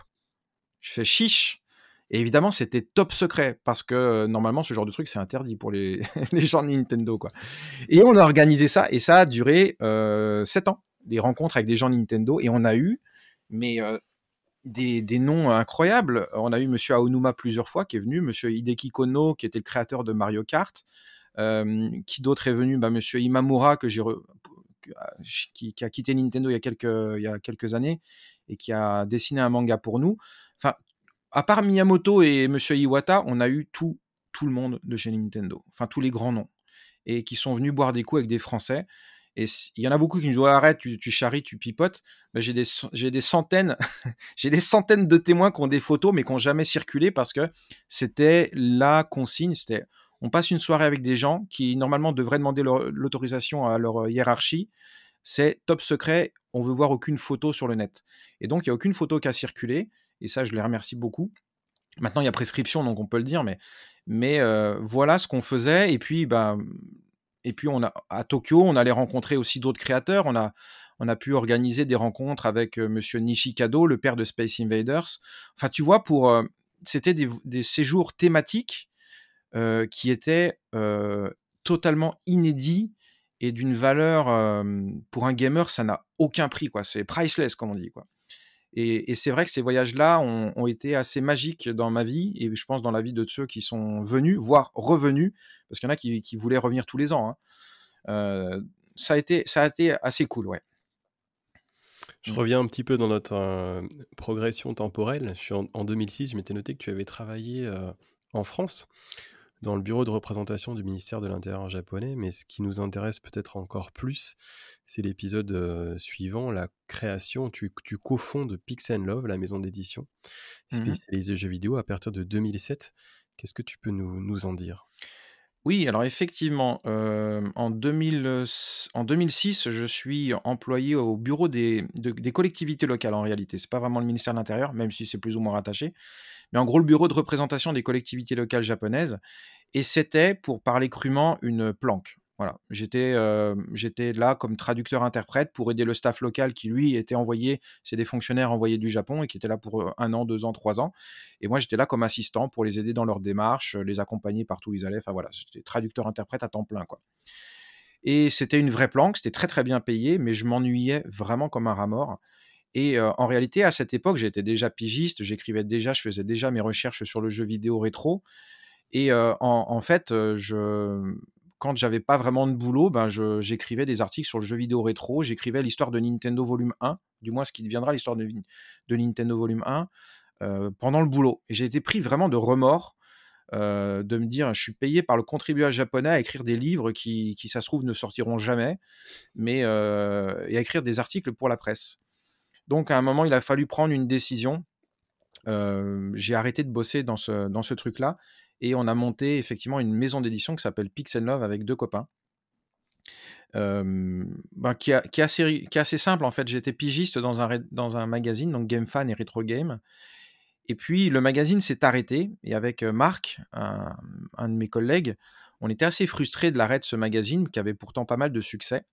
Je fais chiche. Et évidemment, c'était top secret parce que normalement, ce genre de truc, c'est interdit pour les, gens de Nintendo, quoi. Et on a organisé ça et ça a duré euh, 7 ans, des rencontres avec des gens de Nintendo et on a eu, mais euh, des, noms incroyables. On a eu Monsieur Aonuma plusieurs fois qui est venu, Monsieur Hideki Kono qui était le créateur de Mario Kart. Euh, qui d'autre est venu? Bah, Monsieur Imamura qui, qui, a quitté Nintendo il y a quelques il y a quelques années et qui a dessiné un manga pour nous. À part Miyamoto et Monsieur Iwata, on a eu tout, tout le monde de chez Nintendo, enfin tous les grands noms, et qui sont venus boire des coups avec des Français. Et il y en a beaucoup qui nous disent arrête, tu, tu charries, tu pipotes. Ben, j'ai des, des centaines, j'ai des centaines de témoins qui ont des photos mais qui n'ont jamais circulé parce que c'était la consigne. C'était, on passe une soirée avec des gens qui normalement devraient demander l'autorisation à leur hiérarchie. C'est top secret. On veut voir aucune photo sur le net. Et donc il y a aucune photo qui a circulé. Et ça, je les remercie beaucoup. Maintenant, il y a prescription, donc on peut le dire, mais, mais euh, voilà ce qu'on faisait. Et puis, bah, et puis on a, à Tokyo, on allait rencontrer aussi d'autres créateurs. On a, on a pu organiser des rencontres avec euh, Monsieur Nishikado, le père de Space Invaders. Enfin, tu vois, pour euh, c'était des, des, séjours thématiques qui étaient totalement inédits et d'une valeur pour un gamer, ça n'a aucun prix, quoi. C'est priceless, comme on dit, quoi. Et, c'est vrai que ces voyages-là ont, été assez magiques dans ma vie, et je pense dans la vie de ceux qui sont venus, voire revenus, parce qu'il y en a qui, voulaient revenir tous les ans. Hein. Euh, ça, a été, ça a été assez cool, ouais. Je reviens un petit peu dans notre euh, progression temporelle. Je suis en, 2006, je m'étais noté que tu avais travaillé euh, en France dans le bureau de représentation du ministère de l'Intérieur japonais, mais ce qui nous intéresse peut-être encore plus, c'est l'épisode euh, suivant, la création, tu, tu cofondes Pix Love, la maison d'édition mmh spécialisée jeux vidéo à partir de 2007. Qu'est-ce que tu peux nous, nous en dire? Oui, alors effectivement, euh, en, 2000, en 2006, je suis employé au bureau des, des collectivités locales en réalité. C'est pas vraiment le ministère de l'Intérieur, même si c'est plus ou moins rattaché mais en gros le bureau de représentation des collectivités locales japonaises. Et c'était, pour parler crûment, une planque. Voilà, j'étais euh, j'étais là comme traducteur-interprète pour aider le staff local qui lui était envoyé, c'est des fonctionnaires envoyés du Japon et qui étaient là pour euh, un an, deux ans, trois ans. Et moi j'étais là comme assistant pour les aider dans leurs démarches, les accompagner partout où ils allaient. Enfin voilà, c'était traducteur-interprète à temps plein quoi. Et c'était une vraie planque, c'était très très bien payé, mais je m'ennuyais vraiment comme un rat mort. Et en réalité, à cette époque, j'étais déjà pigiste, j'écrivais déjà, je faisais déjà mes recherches sur le jeu vidéo rétro. Et en, fait, je, quand j'avais pas vraiment de boulot, ben j'écrivais des articles sur le jeu vidéo rétro, j'écrivais l'histoire de Nintendo Volume 1, du moins ce qui deviendra l'histoire de, de, Nintendo Volume 1, pendant le boulot. Et j'ai été pris vraiment de remords. de me dire, je suis payé par le contribuable japonais à écrire des livres qui, qui ça se trouve, ne sortiront jamais, mais et à écrire des articles pour la presse. Donc à un moment, il a fallu prendre une décision. j'ai arrêté de bosser dans ce, truc-là et on a monté effectivement une maison d'édition qui s'appelle Pixel Love avec deux copains. Ben, qui, est assez, simple en fait. J'étais pigiste dans un, magazine, donc Game Fan et Retro Game. Et puis le magazine s'est arrêté et avec Marc, un, un, de mes collègues, on était assez frustrés de l'arrêt de ce magazine qui avait pourtant pas mal de succès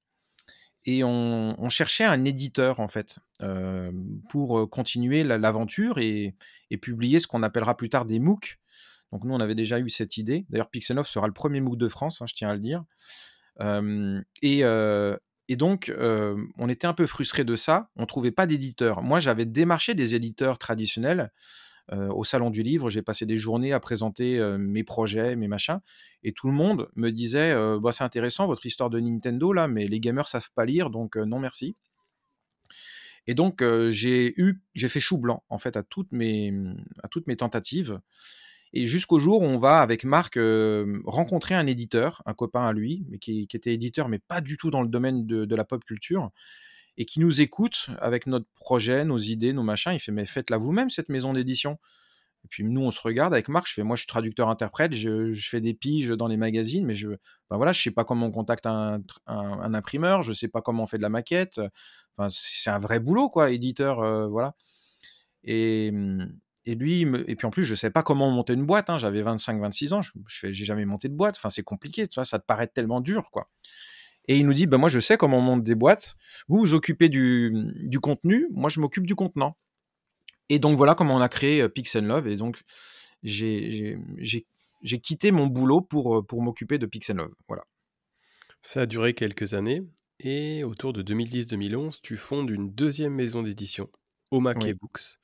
et on, cherchait un éditeur en fait euh, pour continuer l'aventure et, publier ce qu'on appellera plus tard des MOOC. Donc nous on avait déjà eu cette idée. D'ailleurs Pixelov sera le premier MOOC de France, hein, je tiens à le dire. et, donc on était un peu frustré de ça. On trouvait pas d'éditeur. Moi j'avais démarché des éditeurs traditionnels au salon du livre, j'ai passé des journées à présenter mes projets, mes machins, et tout le monde me disait bah, c'est intéressant votre histoire de Nintendo là, mais les gamers savent pas lire, donc non merci. Et donc j'ai eu, j'ai fait chou blanc en fait à toutes mes, à toutes mes tentatives. Et jusqu'au jour où on va avec Marc rencontrer un éditeur, un copain à lui, mais qui, était éditeur, mais pas du tout dans le domaine de, de, la pop culture, et qui nous écoute avec notre projet, nos idées, nos machins. Il fait mais faites-la vous-même cette maison d'édition. Et puis nous, on se regarde avec Marc. Je fais, moi, je suis traducteur-interprète. Je, fais des piges dans les magazines, mais je, ben voilà, sais pas comment on contacte un, imprimeur. Je sais pas comment on fait de la maquette. Enfin, c'est un vrai boulot, quoi, éditeur, euh, voilà. Et, lui, et puis en plus, je sais pas comment monter une boîte. Hein. J'avais 25-26 ans. Je, je fais, j'ai jamais monté de boîte. Enfin, c'est compliqué. Ça te paraît tellement dur, quoi. Et il nous dit, ben moi, je sais comment on monte des boîtes. Vous vous occupez du, du contenu. Moi, je m'occupe du contenant. Et donc voilà comment on a créé euh, Pix Love. Et donc j'ai quitté mon boulot pour, euh, pour m'occuper de Pix Love. Voilà. Ça a duré quelques années. Et autour de 2010-2011, tu fondes une deuxième maison d'édition, Omake Books.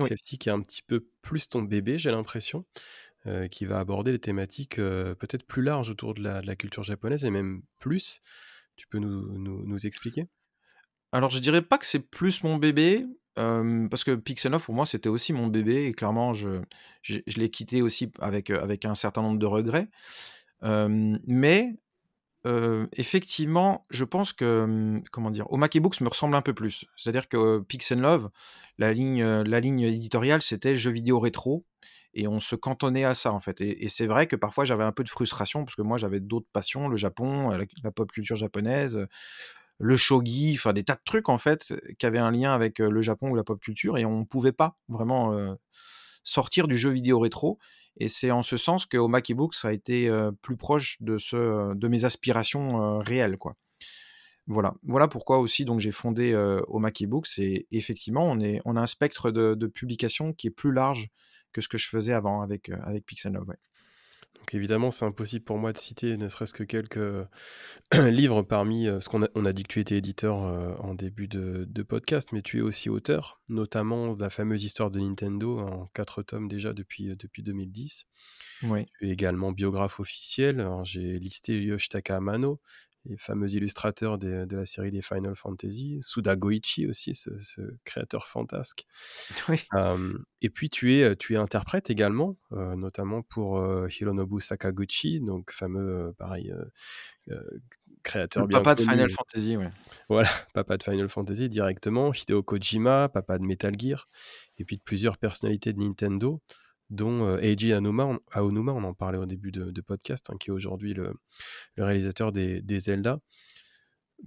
Celle-ci qui est un petit peu plus ton bébé, j'ai l'impression, euh, qui va aborder les thématiques peut-être plus larges autour de la, de la, culture japonaise et même plus. Tu peux nous, expliquer? Alors, je dirais pas que c'est plus mon bébé, parce que Pixelov pour moi c'était aussi mon bébé et clairement je, l'ai quitté aussi avec, avec un certain nombre de regrets. mais effectivement, je pense que comment dire, Omake Books me ressemble un peu plus. C'est-à-dire que Pix Love, la ligne, la ligne éditoriale, c'était jeux vidéo rétro et on se cantonnait à ça en fait. Et, c'est vrai que parfois j'avais un peu de frustration parce que moi j'avais d'autres passions, le Japon, la, pop culture japonaise, le shogi, enfin des tas de trucs en fait qui avaient un lien avec le Japon ou la pop culture et on pouvait pas vraiment sortir du jeu vidéo rétro. Et c'est en ce sens que Omaki Books a été plus proche de, ce, de mes aspirations réelles quoi. Voilà, voilà pourquoi aussi donc j'ai fondé Omaki Books et effectivement on, est, on a un spectre de, de publication qui est plus large que ce que je faisais avant avec, avec Pixel Love. Donc évidemment, c'est impossible pour moi de citer ne serait-ce que quelques livres parmi euh, ce qu'on a, on a dit que tu étais éditeur euh, en début de, podcast, mais tu es aussi auteur, notamment de la fameuse histoire de Nintendo en quatre tomes déjà depuis, euh, depuis 2010. Oui. Tu es également biographe officiel. J'ai listé Yoshitaka Amano, les fameux illustrateurs de la série des Final Fantasy, Suda Goichi aussi, ce, créateur fantasque. et puis tu es, tu es interprète également, euh, notamment pour euh, Hironobu Sakaguchi, donc fameux, pareil, euh, créateur bien Papa de Final Fantasy, oui. Voilà, papa de Final Fantasy directement, Hideo Kojima, papa de Metal Gear, et puis de plusieurs personnalités de Nintendo dont euh, Eiji Aonuma, on en parlait au début de, podcast, hein, qui est aujourd'hui le, réalisateur des, Zelda.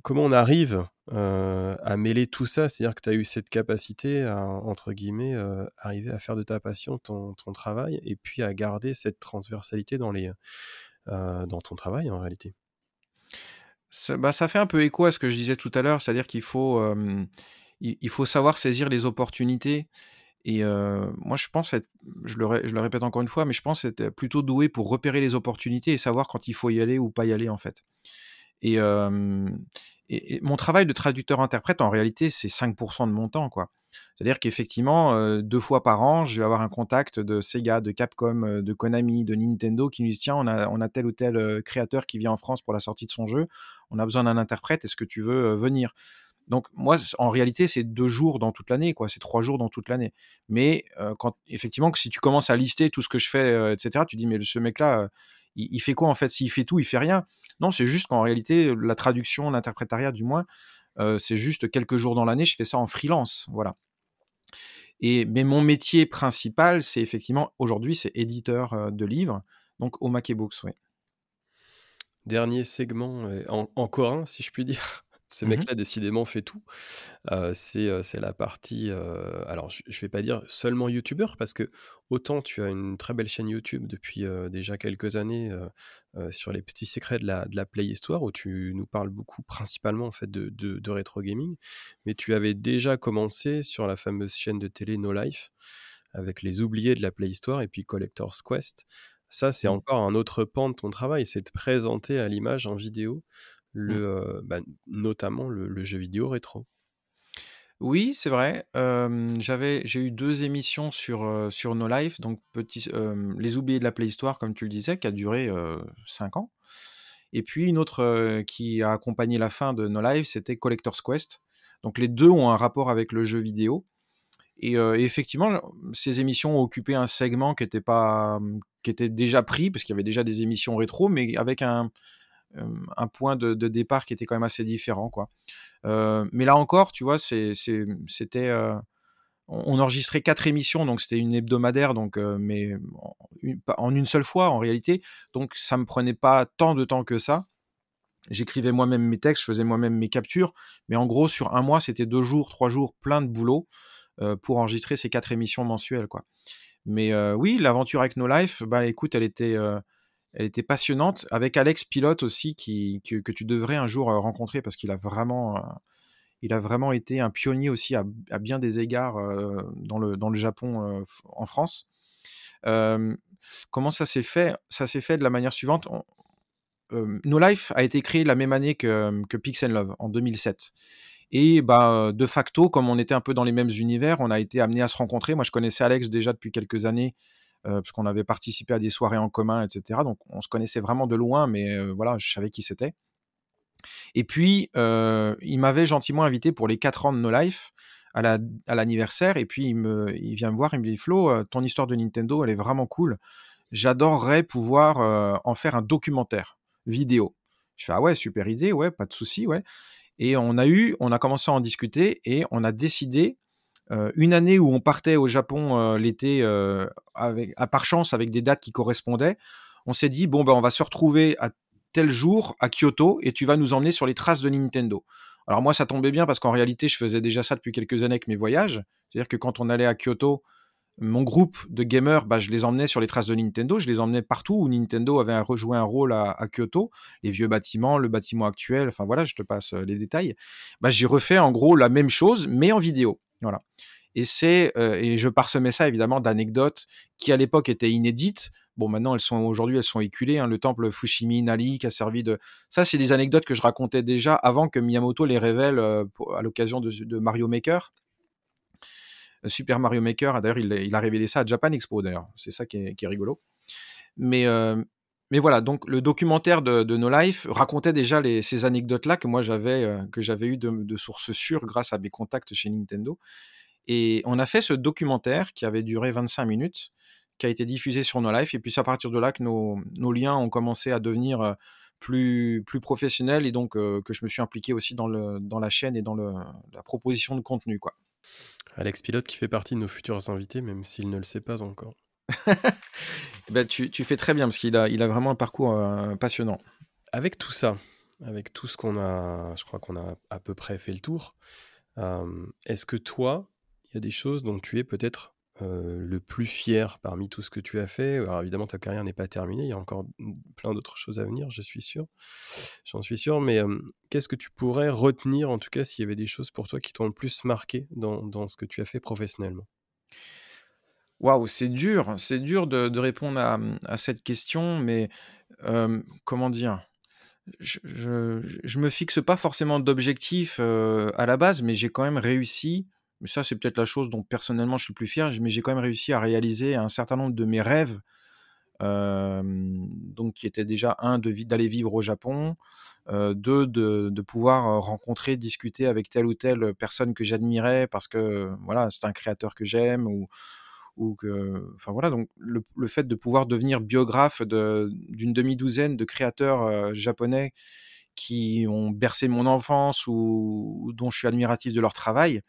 Comment on arrive euh, à mêler tout ça? C'est-à-dire que tu as eu cette capacité à, entre guillemets, euh, arriver à faire de ta passion ton, travail et puis à garder cette transversalité dans, les, dans ton travail en réalité? Ça, bah, ça fait un peu écho à ce que je disais tout à l'heure, c'est-à-dire qu'il faut, il faut savoir saisir les opportunités et moi, je pense être, je le, répète encore une fois, mais je pense être plutôt doué pour repérer les opportunités et savoir quand il faut y aller ou pas y aller, en fait. Et, mon travail de traducteur-interprète, en réalité, c'est 5% de mon temps, quoi. C'est-à-dire qu'effectivement, deux fois par an, je vais avoir un contact de Sega, de Capcom, de Konami, de Nintendo qui nous disent tiens, on a tel ou tel créateur qui vient en France pour la sortie de son jeu, on a besoin d'un interprète, est-ce que tu veux venir? Donc moi, en réalité, c'est deux jours dans toute l'année, quoi. C'est trois jours dans toute l'année. Mais effectivement, si tu commences à lister tout ce que je fais, etc., tu dis mais ce mec-là, il, fait quoi en fait? S'il fait tout, il fait rien. Non, c'est juste qu'en réalité, la traduction, l'interprétariat, du moins, c'est juste quelques jours dans l'année. Je fais ça en freelance, voilà. Et mais mon métier principal, c'est effectivement aujourd'hui, c'est éditeur de livres, donc au Mac Books, oui. Dernier segment, en, encore un, si je puis dire. Ce mmh mec-là, décidément, fait tout. c'est la partie. alors, je ne vais pas dire seulement youtubeur, parce que autant tu as une très belle chaîne YouTube depuis déjà quelques années sur les petits secrets de la, de la Play Histoire, où tu nous parles beaucoup, principalement en fait, de, de, rétro gaming. Mais tu avais déjà commencé sur la fameuse chaîne de télé No Life, avec les oubliés de la Play Histoire et puis Collector's Quest. Ça, c'est mmh. encore un autre pan de ton travail, c'est de présenter à l'image en vidéo. Le, bah, notamment le, jeu vidéo rétro. Oui, c'est vrai. J'avais j'ai eu 2 émissions sur, sur No Life, donc petit Les Oubliés de la Préhistoire, comme tu le disais, qui a duré, heu, 5 ans. Et puis une autre, qui a accompagné la fin de No Life, c'était Collector's Quest. Donc les 2 ont un rapport avec le jeu vidéo. Et, effectivement, ces émissions ont occupé un segment qui était pas, mmh, qui était déjà pris, parce qu'il y avait déjà des émissions rétro, mais avec un, un point de départ qui était quand même assez différent, quoi. Mais là encore, tu vois, c'était, on enregistrait 4 émissions, donc c'était une hebdomadaire, donc mais en une seule fois, en réalité. Donc ça me prenait pas tant de temps que ça. J'écrivais moi-même mes textes, je faisais moi-même mes captures, mais en gros, sur 1 mois, c'était 2 jours, 3 jours, plein de boulot, pour enregistrer ces 4 émissions mensuelles, quoi. Mais oui, l'aventure avec No Life, bah, écoute, elle était, elle était passionnante avec Alex Pilote aussi qui que tu devrais un jour, heu, rencontrer parce qu'il a vraiment, heu, il a vraiment été un pionnier aussi à bien des égards, heu, dans le dans le Japon, en France. Comment ça s'est fait? Ça s'est fait de la manière suivante, No Life a été créé la même année que, que Peace and Love, en 2007. Et bah, de facto, comme on était un peu dans les mêmes univers, on a été amenés à se rencontrer. Moi, je connaissais Alex déjà depuis quelques années, heu, puisqu'on avait participé à des soirées en commun et cetera. Donc on se connaissait vraiment de loin, mais heu, voilà, je savais qui c'était. Et puis, heu, il m'avait gentiment invité pour les 4 ans de No Life à la à l'anniversaire et puis il vient me voir, il me dit: «Flo, ton histoire de Nintendo, elle est vraiment cool. J'adorerais pouvoir, en faire un documentaire vidéo». Je fais: «Ah ouais, super idée, ouais, pas de souci, ouais». Et on a eu on a commencé à en discuter et on a décidé, heu, une année où on partait au Japon, heu, l'été, avec à par chance, avec des dates qui correspondaient, on s'est dit: «Bon, bah, on va se retrouver à tel jour à Kyoto et tu vas nous emmener sur les traces de Nintendo». Alors moi, ça tombait bien parce qu'en réalité, je faisais déjà ça depuis quelques années avec mes voyages. C'est-à-dire que quand on allait à Kyoto, mon groupe de gamers, bah, je les emmenais sur les traces de Nintendo, je les emmenais partout où Nintendo avait rejoué un rôle à Kyoto, les vieux bâtiments, le bâtiment actuel, enfin voilà, je te passe, les détails. Bah, j'ai refait en gros la même chose, mais en vidéo, voilà. Et c'est, heu, et je parsemais ça évidemment d'anecdotes qui à l'époque étaient inédites. Bon maintenant elles sont aujourd'hui elles sont éculées, hein, le temple Fushimi Inari qui a servi de ça c'est des anecdotes que je racontais déjà avant que Miyamoto les révèle, pour à l'occasion de Mario Maker. Super Mario Maker, d'ailleurs il a révélé ça à Japan Expo d'ailleurs, c'est ça qui est rigolo. Mais mais voilà, donc le documentaire de No Life racontait déjà ces anecdotes-là que moi j'avais, j'avais eu de de sources sûres grâce à mes contacts chez Nintendo. Et on a fait ce documentaire qui avait duré 25 minutes, qui a été diffusé sur No Life et puis c'est à partir de là que nos liens ont commencé à devenir, heu, plus plus professionnels et donc heu, que je me suis impliqué aussi dans le dans la chaîne et dans le la proposition de contenu, quoi. Alex Pilote qui fait partie de nos futurs invités, même s'il ne le sait pas encore. Bah, tu tu fais très bien parce qu'il a il a vraiment un parcours, heu, passionnant. Avec tout ça, avec tout ce qu'on a je crois qu'on a à peu près fait le tour. Hem, est-ce que toi, il y a des choses dont tu es peut-être, heu, le plus fier parmi tout ce que tu as fait? Alors évidemment ta carrière n'est pas terminée, il y a encore plein d'autres choses à venir, je suis sûr. J'en suis sûr, mais qu'est-ce que tu pourrais retenir, en tout cas, s'il y avait des choses pour toi qui t'ont le plus marqué dans dans ce que tu as fait professionnellement? Waouh, c'est dur, c'est dur de répondre à, cette question, mais comment dire? Je je me fixe pas forcément d'objectifs, heu, à la base, mais j'ai quand même réussi, ça, c'est peut-être la chose dont personnellement je suis le plus fier, mais j'ai quand même réussi à réaliser un certain nombre de mes rêves. Donc qui était déjà 1 de vi d'aller vivre au Japon, heu, 2 de de pouvoir, rencontrer, discuter avec telle ou telle personne que j'admirais parce que, voilà, c'est un créateur que j'aime ou ou que enfin voilà, donc le le fait de pouvoir devenir biographe d'une demi-douzaine de créateurs, heu, japonais qui ont bercé mon enfance ou dont je suis admiratif de leur travail,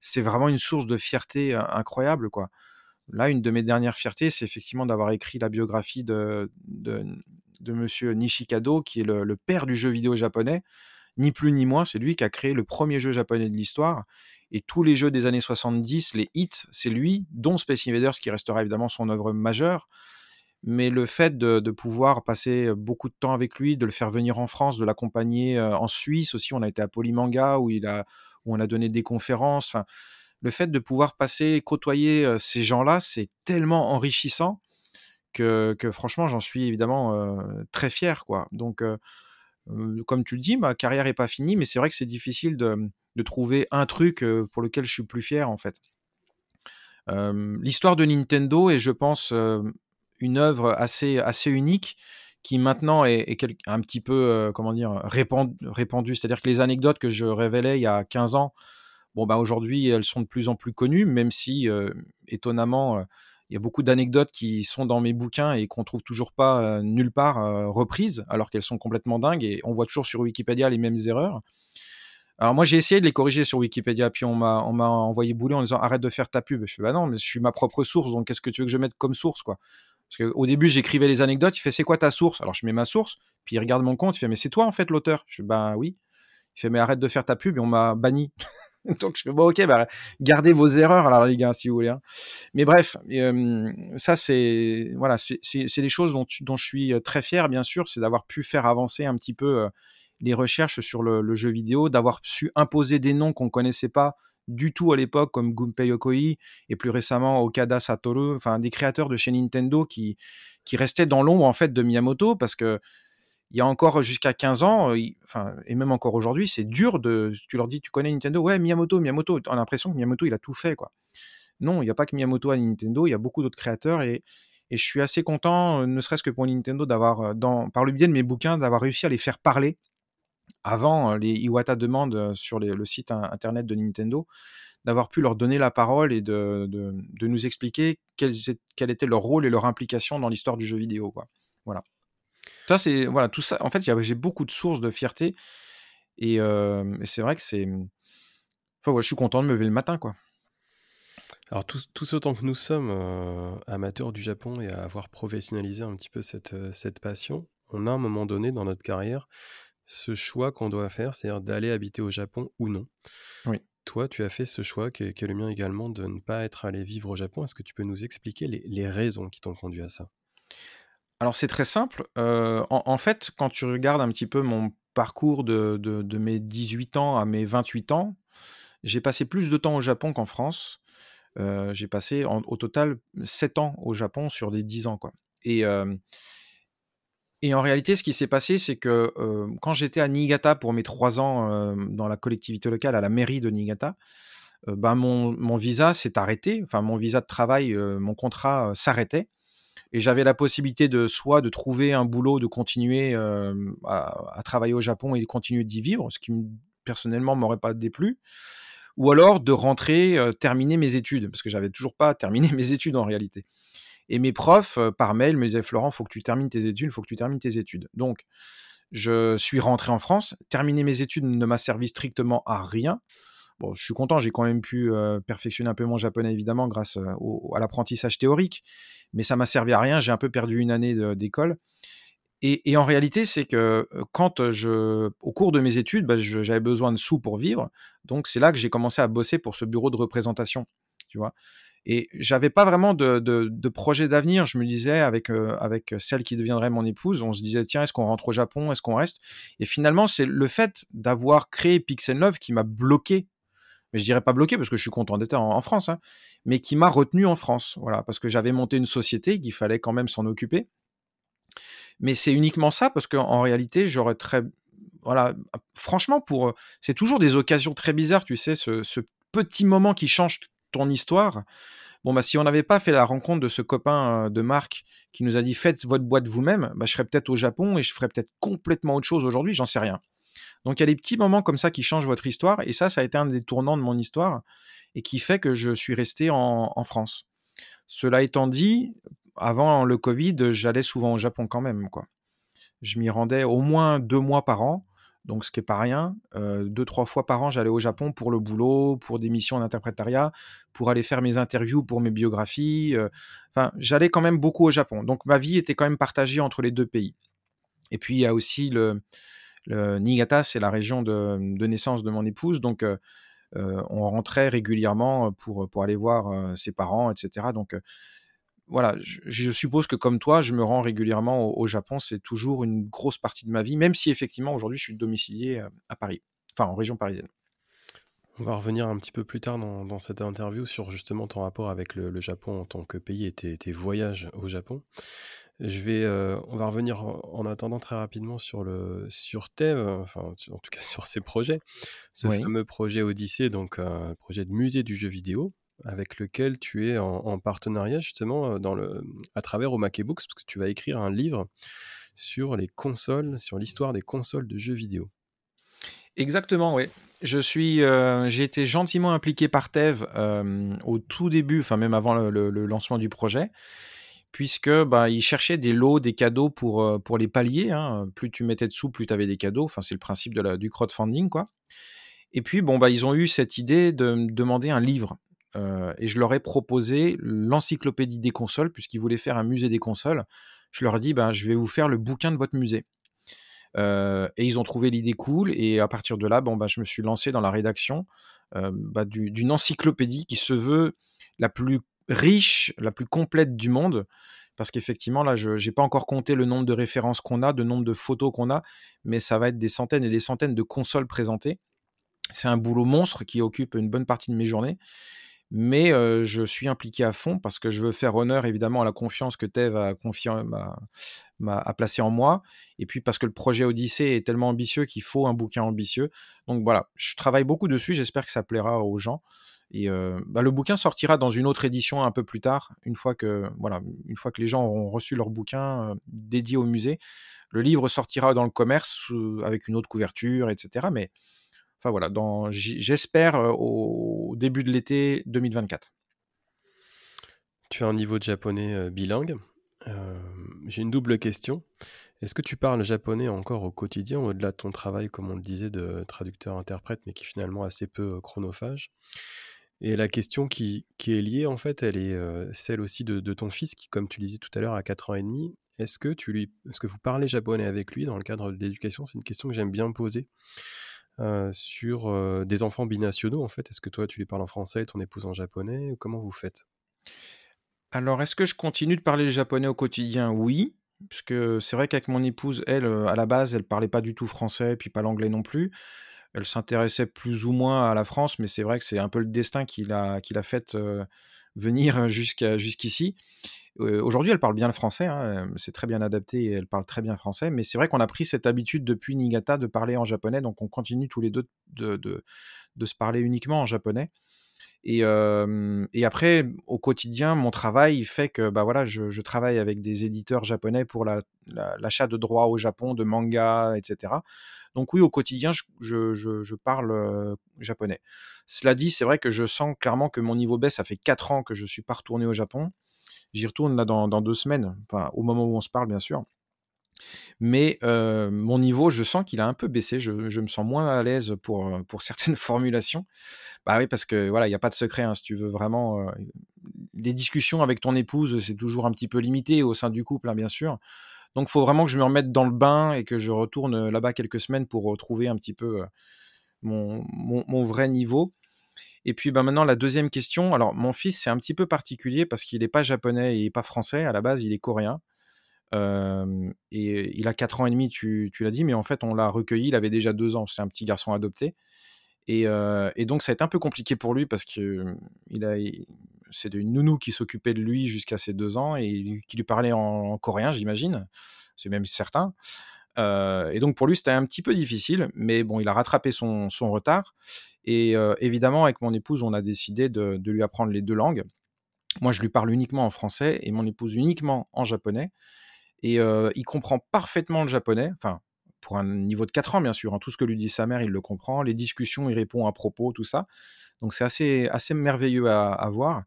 c'est vraiment une source de fierté in incroyable, quoi. Là, une de mes dernières fiertés, c'est effectivement d'avoir écrit la biographie de de de monsieur Nishikado, qui est le le père du jeu vidéo japonais. Ni plus ni moins, c'est lui qui a créé le 1er jeu japonais de l'histoire et tous les jeux des années 70, les hits, c'est lui, dont Space Invaders qui restera évidemment son œuvre majeure. Mais le fait de pouvoir passer, beaucoup de temps avec lui, de le faire venir en France, de l'accompagner, heu, en Suisse aussi, on a été à Polymanga où il a où on a donné des conférences, le fait de pouvoir passer, côtoyer, heu, ces gens-là, c'est tellement enrichissant que franchement j'en suis évidemment, heu, très fier, quoi. Donc comme tu le dis, ma carrière est pas finie, mais c'est vrai que c'est difficile de, trouver un truc pour lequel je suis plus fier en fait. L'histoire de Nintendo est, je pense, une œuvre assez, assez unique qui maintenant est, un petit peu, comment dire, répandue. C'est-à-dire que les anecdotes que je révélais il y a 15 ans, bon, bah, aujourd'hui, elles sont de plus en plus connues, même si, étonnamment, il y a beaucoup d'anecdotes qui sont dans mes bouquins et qu'on trouve toujours pas nulle part reprises, alors qu'elles sont complètement dingues et on voit toujours sur Wikipédia les mêmes erreurs. Alors moi j'ai essayé de les corriger sur Wikipédia, puis on m'a on m'a envoyé bouler en disant arrête de faire ta pub. Je fais bah non, mais je suis ma propre source, donc qu'est-ce que tu veux que je mette comme source quoi? Parce qu'au début j'écrivais les anecdotes, il fait c'est quoi ta source? Alors je mets ma source, puis il regarde mon compte, il fait mais c'est toi en fait l'auteur? Je fais bah oui. Il fait mais arrête de faire ta pub et on m'a banni. donc je fais bon ok bah gardez vos erreurs alors les gars si vous voulez. Hein. Mais bref, ça c'est voilà c'est des choses dont, dont je suis très fier bien sûr, c'est d'avoir pu faire avancer un petit peu les recherches sur le, jeu vidéo, d'avoir su imposer des noms qu'on connaissait pas du tout à l'époque, comme Gunpei Yokoi et plus récemment Okada Satoru, enfin des créateurs de chez Nintendo qui, qui restaient dans l'ombre en fait de Miyamoto parce que il y a encore jusqu'à 15 ans, enfin, et même encore aujourd'hui, c'est dur de. Tu leur dis, tu connais Nintendo Ouais, Miyamoto, Miyamoto. On a l'impression que Miyamoto, il a tout fait, quoi. Non, il n'y a pas que Miyamoto à Nintendo, il y a beaucoup d'autres créateurs et, et je suis assez content, ne serait-ce que pour Nintendo, d'avoir, par le biais de mes bouquins, d'avoir réussi à les faire parler avant les Iwata demandent sur le site internet de Nintendo, d'avoir pu leur donner la parole et de, de, nous expliquer quel, quel, était leur rôle et leur implication dans l'histoire du jeu vidéo. Quoi. Voilà. Ça, c'est voilà, tout ça. En fait, j'ai beaucoup de sources de fierté et, c'est vrai que c'est. Enfin, je suis content de me lever le matin, quoi. Alors, tous, autant que nous sommes amateurs du Japon et à avoir professionnalisé un petit peu cette, cette passion, on a un moment donné dans notre carrière ce choix qu'on doit faire, c'est-à-dire d'aller habiter au Japon ou non. Oui. Toi, tu as fait ce choix, qui est, le mien également, de ne pas être allé vivre au Japon. Est-ce que tu peux nous expliquer les, raisons qui t'ont conduit à ça? Alors, c'est très simple. Euh, en, fait, quand tu regardes un petit peu mon parcours de, de, mes 18 ans à mes 28 ans, j'ai passé plus de temps au Japon qu'en France. Euh, j'ai passé au total 7 ans au Japon sur des 10 ans. Quoi. Et, euh, et en réalité, ce qui s'est passé, c'est que quand j'étais à Niigata pour mes trois ans dans la collectivité locale, à la mairie de Niigata, ben mon, visa s'est arrêté, enfin mon visa de travail, mon contrat s'arrêtait. Et j'avais la possibilité de soit de trouver un boulot, de continuer à, travailler au Japon et de continuer d'y vivre, ce qui personnellement m'aurait pas déplu, ou alors de rentrer, terminer mes études, parce que j'avais toujours pas terminé mes études en réalité. Et mes profs, par mail, me disaient Florent, faut que tu termines tes études, faut que tu termines tes études. Donc, je suis rentré en France. Terminer mes études ne m'a servi strictement à rien. Bon, je suis content, j'ai quand même pu perfectionner un peu mon japonais, évidemment, grâce à l'apprentissage théorique, mais ça m'a servi à rien. J'ai un peu perdu une année d'école. Et, en réalité, c'est que quand je, au cours de mes études, bah, j'avais besoin de sous pour vivre. Donc, c'est là que j'ai commencé à bosser pour ce bureau de représentation. Tu vois et j'avais pas vraiment de, de, projet d'avenir. Je me disais, avec, euh, avec celle qui deviendrait mon épouse, on se disait, tiens, est-ce qu'on rentre au Japon? Est-ce qu'on reste? Et finalement, c'est le fait d'avoir créé Pixel Love qui m'a bloqué. Mais je dirais pas bloqué parce que je suis content d'être en, France, hein, mais qui m'a retenu en France. Voilà, parce que j'avais monté une société qu'il fallait quand même s'en occuper. Mais c'est uniquement ça parce qu'en réalité, j'aurais très. Voilà, franchement, pour. C'est toujours des occasions très bizarres, tu sais, ce, ce petit moment qui change ton histoire. Bon, bah, si on n'avait pas fait la rencontre de ce copain de Marc qui nous a dit faites votre boîte vous-même, bah, je serais peut-être au Japon et je ferais peut-être complètement autre chose aujourd'hui, j'en sais rien. Donc il y a des petits moments comme ça qui changent votre histoire et ça, ça a été un des tournants de mon histoire et qui fait que je suis resté en, France. Cela étant dit, avant le Covid, j'allais souvent au Japon quand même, quoi. Je m'y rendais au moins deux mois par an donc ce qui est pas rien. deux, trois fois par an, j'allais au Japon pour le boulot, pour des missions d'interprétariat, pour aller faire mes interviews pour mes biographies. Enfin, j'allais quand même beaucoup au Japon. Donc ma vie était quand même partagée entre les deux pays. Et puis il y a aussi le, Niigata, c'est la région de, naissance de mon épouse, donc on rentrait régulièrement pour, pour aller voir ses parents, etc. Donc voilà, je, suppose que comme toi, je me rends régulièrement au, Japon. C'est toujours une grosse partie de ma vie, même si effectivement aujourd'hui je suis domicilié à Paris, enfin en région parisienne. On va revenir un petit peu plus tard dans, cette interview sur justement ton rapport avec le, Japon en tant que pays et tes, voyages au Japon. Je vais, euh, on va revenir en, attendant très rapidement sur le sur Tev, enfin en tout cas sur ses projets. Ce fameux projet Odyssée, donc un projet de musée du jeu vidéo, avec lequel tu es en, partenariat justement euh, dans le, à travers Omake Books, parce que tu vas écrire un livre sur les consoles, sur l'histoire des consoles de jeux vidéo. Exactement, oui. Je suis, euh, j'ai été gentiment impliqué par Tev au tout début, enfin même avant le lancement du projet puisque bah, ils cherchaient des lots, des cadeaux pour, euh, pour les paliers. Hein. Plus tu mettais de sous, plus tu avais des cadeaux. Enfin, c'est le principe de la, du crowdfunding, quoi. Et puis, bon, bah, ils ont eu cette idée de me demander un livre. Euh, et je leur ai proposé l'encyclopédie des consoles, puisqu'ils voulaient faire un musée des consoles. Je leur ai dit, bah, je vais vous faire le bouquin de votre musée. Euh, et ils ont trouvé l'idée cool. Et à partir de là, bon, bah, je me suis lancé dans la rédaction bah, d'une encyclopédie qui se veut la plus riche, la plus complète du monde. Parce qu'effectivement, là, je n'ai pas encore compté le nombre de références qu'on a, le nombre de photos qu'on a, mais ça va être des centaines et des centaines de consoles présentées. C'est un boulot monstre qui occupe une bonne partie de mes journées. Mais euh, je suis impliqué à fond parce que je veux faire honneur évidemment à la confiance que Tev a, a, placée en moi. Et puis parce que le projet Odyssée est tellement ambitieux qu'il faut un bouquin ambitieux. Donc voilà, je travaille beaucoup dessus. J'espère que ça plaira aux gens. Et bah, le bouquin sortira dans une autre édition un peu plus tard, une fois que, voilà, une fois que les gens auront reçu leur bouquin dédié au musée. Le livre sortira dans le commerce avec une autre couverture, etc. Mais enfin voilà, j'espère au début de l'été 2024. Tu as un niveau de japonais bilingue. J'ai une double question. Est-ce que tu parles japonais encore au quotidien, au-delà de ton travail, comme on le disait, de traducteur-interprète, mais qui est finalement assez peu chronophage? Et la question qui, est liée, en fait, elle est celle aussi de, ton fils qui, comme tu disais tout à l'heure, a 4 ans et demi. Est-ce que, tu lui, est-ce que vous parlez japonais avec lui dans le cadre de l'éducation? C'est une question que j'aime bien poser. sur des enfants binationaux, en fait. Est-ce que toi, tu lui parles en français et ton épouse en japonais? Comment vous faites? Alors, est-ce que je continue de parler le japonais au quotidien? Oui. Puisque c'est vrai qu'avec mon épouse, elle, à la base, elle parlait pas du tout français, puis pas l'anglais non plus elle s'intéressait plus ou moins à la France, mais c'est vrai que c'est un peu le destin qui l'a, qui l'a fait venir jusqu'à, jusqu'ici. aujourd'hui, elle parle bien le français, hein, c'est très bien adapté et elle parle très bien français, mais c'est vrai qu'on a pris cette habitude depuis Niigata de parler en japonais, donc on continue tous les deux de, de, de se parler uniquement en japonais. Et, après, au quotidien, mon travail fait que bah voilà, je, travaille avec des éditeurs japonais pour l'achat de droits au Japon, de manga, etc. Donc oui, au quotidien, je, parle japonais. Cela dit, c'est vrai que je sens clairement que mon niveau baisse. Ça fait 4 ans que je suis pas retourné au Japon. J'y retourne là dans, dans, deux semaines, au moment où on se parle, bien sûr. Mais mon niveau, je sens qu'il a un peu baissé. Je, me sens moins à l'aise pour certaines formulations. Bah oui, parce que voilà, il n'y a pas de secret. Hein, si tu veux vraiment. les discussions avec ton épouse, c'est toujours un petit peu limité au sein du couple, hein, bien sûr. Donc, il faut vraiment que je me remette dans le bain et que je retourne là-bas quelques semaines pour retrouver un petit peu mon, vrai niveau. Et puis bah, maintenant, la deuxième question. Alors, mon fils, c'est un petit peu particulier parce qu'il n'est pas japonais et pas français. À la base, il est coréen et il a 4 ans et demi, tu, tu l'as dit, mais en fait, on l'a recueilli, il avait déjà 2 ans, c'est un petit garçon adopté. Et, et, donc, ça a été un peu compliqué pour lui parce que a, c'est une nounou qui s'occupait de lui jusqu'à ses 2 ans et qui lui parlait en, coréen, j'imagine, c'est même certain. et donc, pour lui, c'était un petit peu difficile, mais bon, il a rattrapé son, retard. Et évidemment, avec mon épouse, on a décidé de, de lui apprendre les deux langues. Moi, je lui parle uniquement en français et mon épouse uniquement en japonais et il comprend parfaitement le japonais, enfin pour un niveau de 4 ans bien sûr, hein. tout ce que lui dit sa mère il le comprend, les discussions il répond à propos, tout ça, donc c'est assez, assez merveilleux à, voir,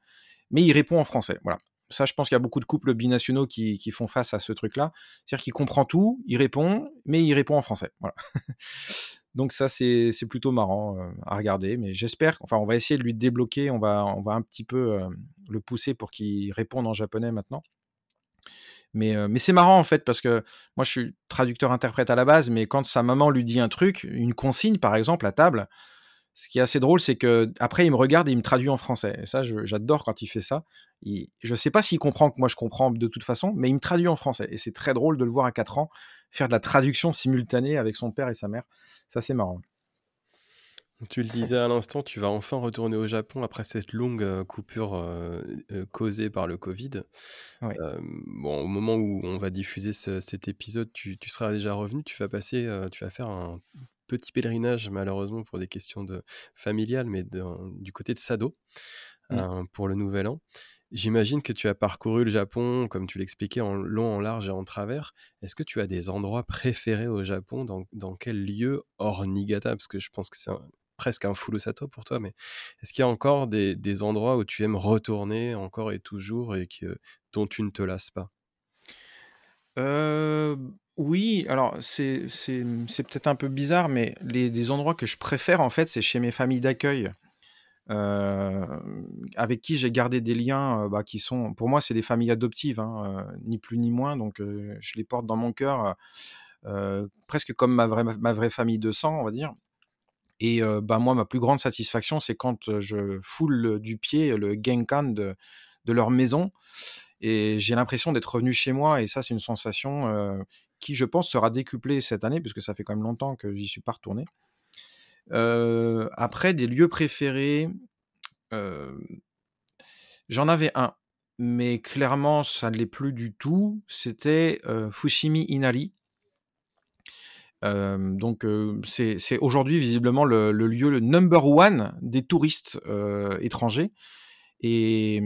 mais il répond en français, voilà. Ça, je pense qu'il y a beaucoup de couples binationaux qui, qui font face à ce truc-là. C'est-à-dire qu'il comprend tout, il répond, mais il répond en français. Voilà. Donc ça, c'est plutôt marrant à regarder. Mais j'espère, enfin, on va essayer de lui débloquer, on va, on va un petit peu le pousser pour qu'il réponde en japonais maintenant. Mais, c'est marrant en fait parce que moi je suis traducteur-interprète à la base, mais quand sa maman lui dit un truc, une consigne par exemple à table, ce qui est assez drôle, c'est que après il me regarde et il me traduit en français. Et ça, j'adore quand il fait ça. Je je sais pas s'il comprend que moi je comprends de toute façon, mais il me traduit en français. Et c'est très drôle de le voir à 4 ans faire de la traduction simultanée avec son père et sa mère. Ça, c'est marrant. Tu le disais à l'instant, tu vas enfin retourner au Japon après cette longue, heu, coupure, heu heu, causée par le covid. Bon, au moment où on va diffuser ce cet épisode, tu tu seras déjà revenu. Tu vas passer, tu vas faire un petit pèlerinage malheureusement pour des questions de familiales, mais du côté de Sado, Mmh. heu, pour le nouvel an. J'imagine que tu as parcouru le Japon, comme tu l'expliquais, en long, en large et en travers. Est-ce que tu as des endroits préférés au Japon? Dans dans quel lieu? Hors Niigata? Parce que je pense que c'est presque un full Osato pour toi, mais est-ce qu'il y a encore des endroits où tu aimes retourner encore et toujours et dont tu ne te lasses pas? Heu, oui, alors c'est peut-être un peu bizarre, mais les endroits que je préfère, en fait, c'est chez mes familles d'accueil, hem, avec qui j'ai gardé des liens, heu, bah, qui sont pour moi, c'est des familles adoptives, hein, ni plus ni moins, donc je les porte dans mon cœur, presque comme ma vraie ma vraie famille de sang, on va dire et bah, moi, ma plus grande satisfaction, c'est quand, je foule, du pied le genkan de de leur maison et j'ai l'impression d'être revenu chez moi et ça, c'est une sensation, qui, je pense, sera décuplée cette année puisque ça fait quand même longtemps que j'y suis pas retourné. Après des lieux préférés, j'en avais un, mais clairement ça ne l'est plus du tout. C'était, Fushimi Inari. Donc c'est aujourd'hui visiblement le lieu le number one des touristes, étrangers. Et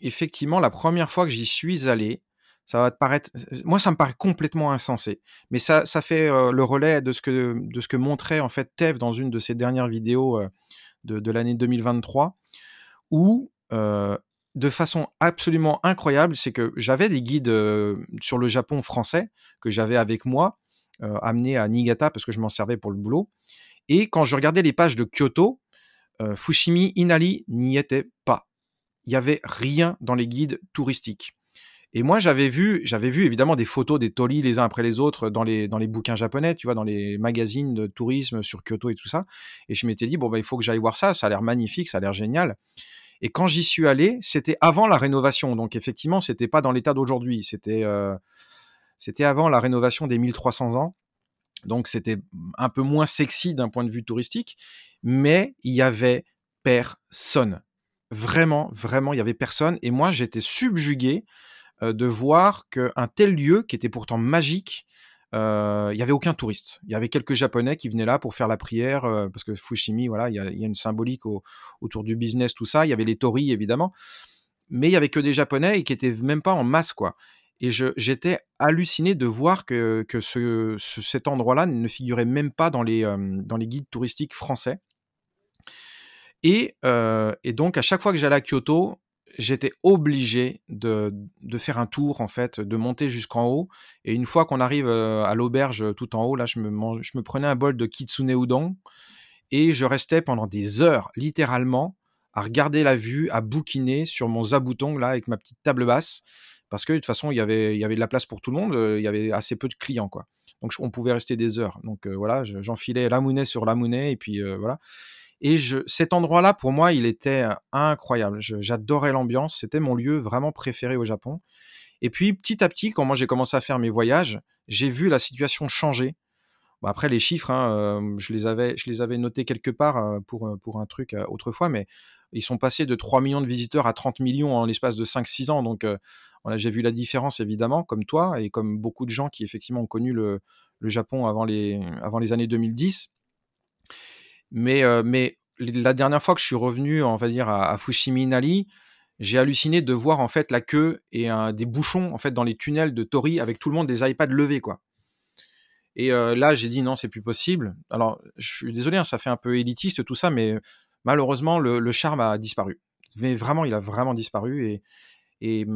effectivement la première fois que j'y suis allé, ça va te paraître moi ça me paraît complètement insensé, mais ça fait, le relais de ce que de ce que montrait en fait Tev dans une de ses dernières vidéos, de de l'année 2023 où, de façon absolument incroyable, c'est que j'avais des guides, sur le Japon français que j'avais avec moi, heu, amenés à Niigata parce que je m'en servais pour le boulot et quand je regardais les pages de Kyoto, heu, Fushimi Inari n'y était pas. Il y avait rien dans les guides touristiques et moi j'avais vu j'avais vu évidemment des photos des torii les uns après les autres dans les dans les bouquins japonais, tu vois? Dans les magazines de tourisme sur Kyoto et tout ça et je m'étais dit: «Bon, bah, il faut que j'aille voir ça, ça a l'air magnifique, ça a l'air génial» et quand j'y suis allé, c'était avant la rénovation donc effectivement, c'était pas dans l'état d'aujourd'hui. C'était, heu, c'était avant la rénovation des 1300 ans donc c'était un peu moins sexy d'un point de vue touristique, mais il y avait personne. Vraiment, vraiment, il y avait personne et moi j'étais subjugué, heu, de voir qu'un tel lieu qui était pourtant magique, heu, il y avait aucun touriste. Il y avait quelques japonais qui venaient là pour faire la prière, heu, parce que Fushimi, voilà, il y a une symbolique au autour du business, tout ça. Il y avait les torii évidemment, mais il y avait que des japonais et qui étaient même pas en masse, quoi et j'étais halluciné de voir que que ce ce cet endroit-là ne figurait même pas dans les, dans les guides touristiques français. Et et donc à chaque fois que j'allais à Kyoto, j'étais obligé de de faire un tour en fait, de monter jusqu'en haut. Et une fois qu'on arrive, à l'auberge, tout en haut, là, je me je me prenais un bol de kitsune udon et je restais pendant des heures, littéralement, à regarder la vue, à bouquiner sur mon zabuton là avec ma petite table basse parce que de toute façon il y avait il y avait de la place pour tout le monde, heu, il y avait assez peu de clients quoi. Donc on pouvait rester des heures. Donc heu, voilà, je j'enfilais la monnaie sur la monnaie et puis, heu, voilà et je cet endroit-là pour moi il était, incroyable. J'adorais l'ambiance, c'était mon lieu vraiment préféré au Japon et puis petit à petit quand moi j'ai commencé à faire mes voyages, j'ai vu la situation changer. Après les chiffres, hein, hem, je les avais notés quelque part, pour, heu, pour un truc, autrefois, mais ils sont passés de 3 millions de visiteurs à 30 millions en l'espace de 5-6 ans donc j'ai vu la différence évidemment comme toi et comme beaucoup de gens qui effectivement ont connu le Japon avant les années 2010. Mais la dernière fois que je suis revenu, on va dire à à Fushimi Inari, j'ai halluciné de voir en fait la queue et des bouchons en fait dans les tunnels de Torii avec tout le monde des iPads levés quoi. Et heu, là, j'ai dit: «Non, c'est plus possible». Alors, je suis désolé, hein, ça fait un peu élitiste tout ça, mais malheureusement, le charme a disparu. Mais vraiment, il a vraiment disparu et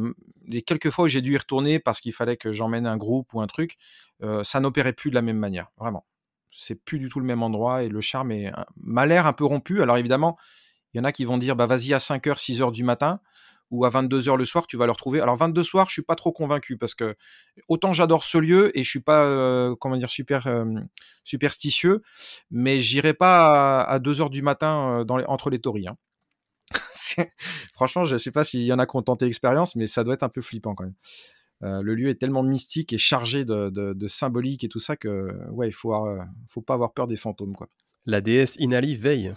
les quelques fois où j'ai dû y retourner parce qu'il fallait que j'emmène un groupe ou un truc, heu, ça n'opérait plus de la même manière, vraiment. C'est plus du tout le même endroit et le charme m'a l'air un peu rompu. Alors évidemment, il y en a qui vont dire: «Bah, vas-y à 5:00-6:00 du matin ou à 22:00 le soir, tu vas le retrouver». Alors 22 soir, je suis pas trop convaincu parce que autant j'adore ce lieu et je suis pas, comment dire? Super, hem, superstitieux, mais j'irai pas à à 2:00 du matin, les entre les tories, hein. Franchement, je sais pas s'il y en a qui ont tenté l'expérience, mais ça doit être un peu flippant quand même. Le lieu est tellement mystique et chargé de symbolique et tout ça que, ouais, il faut faut pas avoir peur des fantômes. La déesse Inali veille.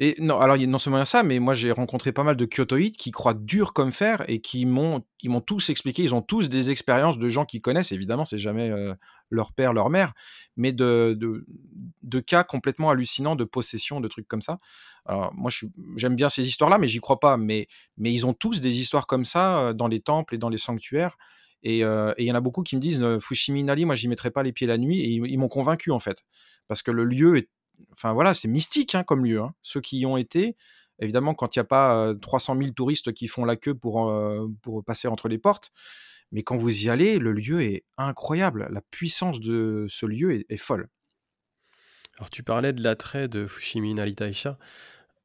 Et non, alors non seulement ça, mais moi j'ai rencontré pas mal de kyotoïdes qui croient dur comme fer et qui m'ont ils m'ont tous expliqué, ils ont tous des expériences de gens qui connaissent, évidemment, c'est jamais euh, leur père, leur mère, mais de, de, de, cas complètement hallucinants de possession, de trucs comme ça. Alors moi j'aime bien ces histoires-là, mais j'y crois pas. Mais, mais ils ont tous des histoires comme ça euh, dans les temples et dans les sanctuaires. Euh, et il y en a beaucoup qui me disent Fushimi Inali, moi j'y mettrai pas les pieds la nuit, et ils m'ont convaincu en fait, parce que le lieu est enfin voilà, c'est mystique hein, comme lieu. Hein. Ceux qui y ont été, évidemment, quand il n'y a pas 300 000 touristes qui font la queue pour, pour passer entre les portes, mais quand vous y allez, le lieu est incroyable. La puissance de ce lieu est, folle. Alors tu parlais de l'attrait de Fushimi Naritaisha.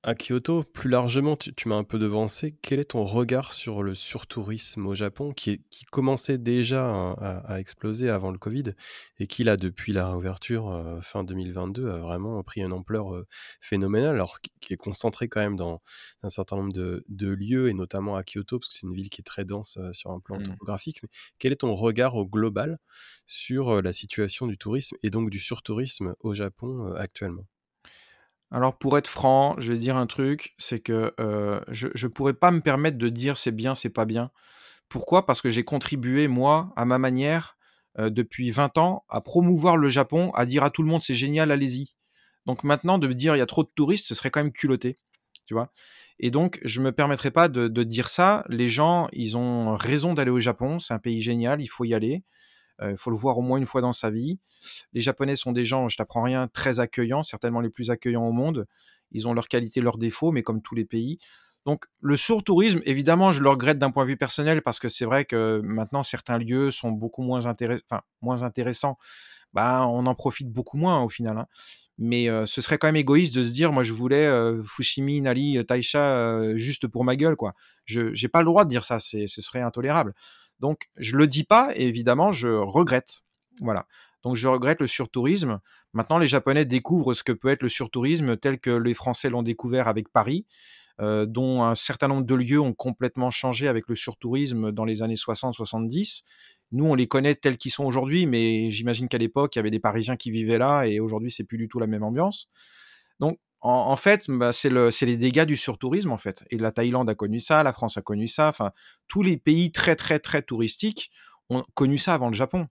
À Kyoto, plus largement, tu, m'as un peu devancé. Quel est ton regard sur le surtourisme au Japon qui, qui commençait déjà à, exploser avant le Covid et qui, là, depuis la réouverture euh, fin 2022, a vraiment pris une ampleur euh, phénoménale, alors qui est concentré quand même dans un certain nombre de, lieux et notamment à Kyoto, parce que c'est une ville qui est très dense euh, sur un plan mmh. topographique. Mais quel est ton regard au global sur la situation du tourisme et donc du surtourisme au Japon actuellement? Alors pour être franc, je vais dire un truc, c'est que euh, je ne pourrais pas me permettre de dire c'est bien, c'est pas bien. Pourquoi? Parce que j'ai contribué, moi, à ma manière, euh, depuis 20 ans, à promouvoir le Japon, à dire à tout le monde c'est génial, allez-y. Donc maintenant, de me dire il y a trop de touristes, ce serait quand même culotté. Tu vois? Et donc, je me permettrai pas de, de dire ça. Les gens, ils ont raison d'aller au Japon, c'est un pays génial, il faut y aller. Il euh, faut le voir au moins une fois dans sa vie. Les Japonais sont des gens, je t'apprends rien, très accueillants, certainement les plus accueillants au monde. Ils ont leurs qualités, leurs défauts, mais comme tous les pays. Donc le surtourisme, évidemment, je le regrette d'un point de vue personnel parce que c'est vrai que maintenant certains lieux sont beaucoup moins, enfin, moins intéressants. Bah, on en profite beaucoup moins au final. Hein. Mais euh, ce serait quand même égoïste de se dire, moi je voulais euh, Fushimi, Nali, Taisha juste pour ma gueule, quoi. Je n'ai pas le droit de dire ça, ce serait intolérable. Donc, je le dis pas, et évidemment, je regrette. Voilà. Donc, je regrette le surtourisme. Maintenant, les Japonais découvrent ce que peut être le surtourisme tel que les Français l'ont découvert avec Paris, euh, dont un certain nombre de lieux ont complètement changé avec le surtourisme dans les années 60-70. Nous, on les connaît tels qu'ils sont aujourd'hui, mais j'imagine qu'à l'époque, il y avait des Parisiens qui vivaient là, et aujourd'hui, c'est plus du tout la même ambiance. Donc, en, fait, bah, c'est les dégâts du surtourisme, en fait. Et la Thaïlande a connu ça, la France a connu ça. Enfin, tous les pays très, très, très touristiques ont connu ça avant le Japon.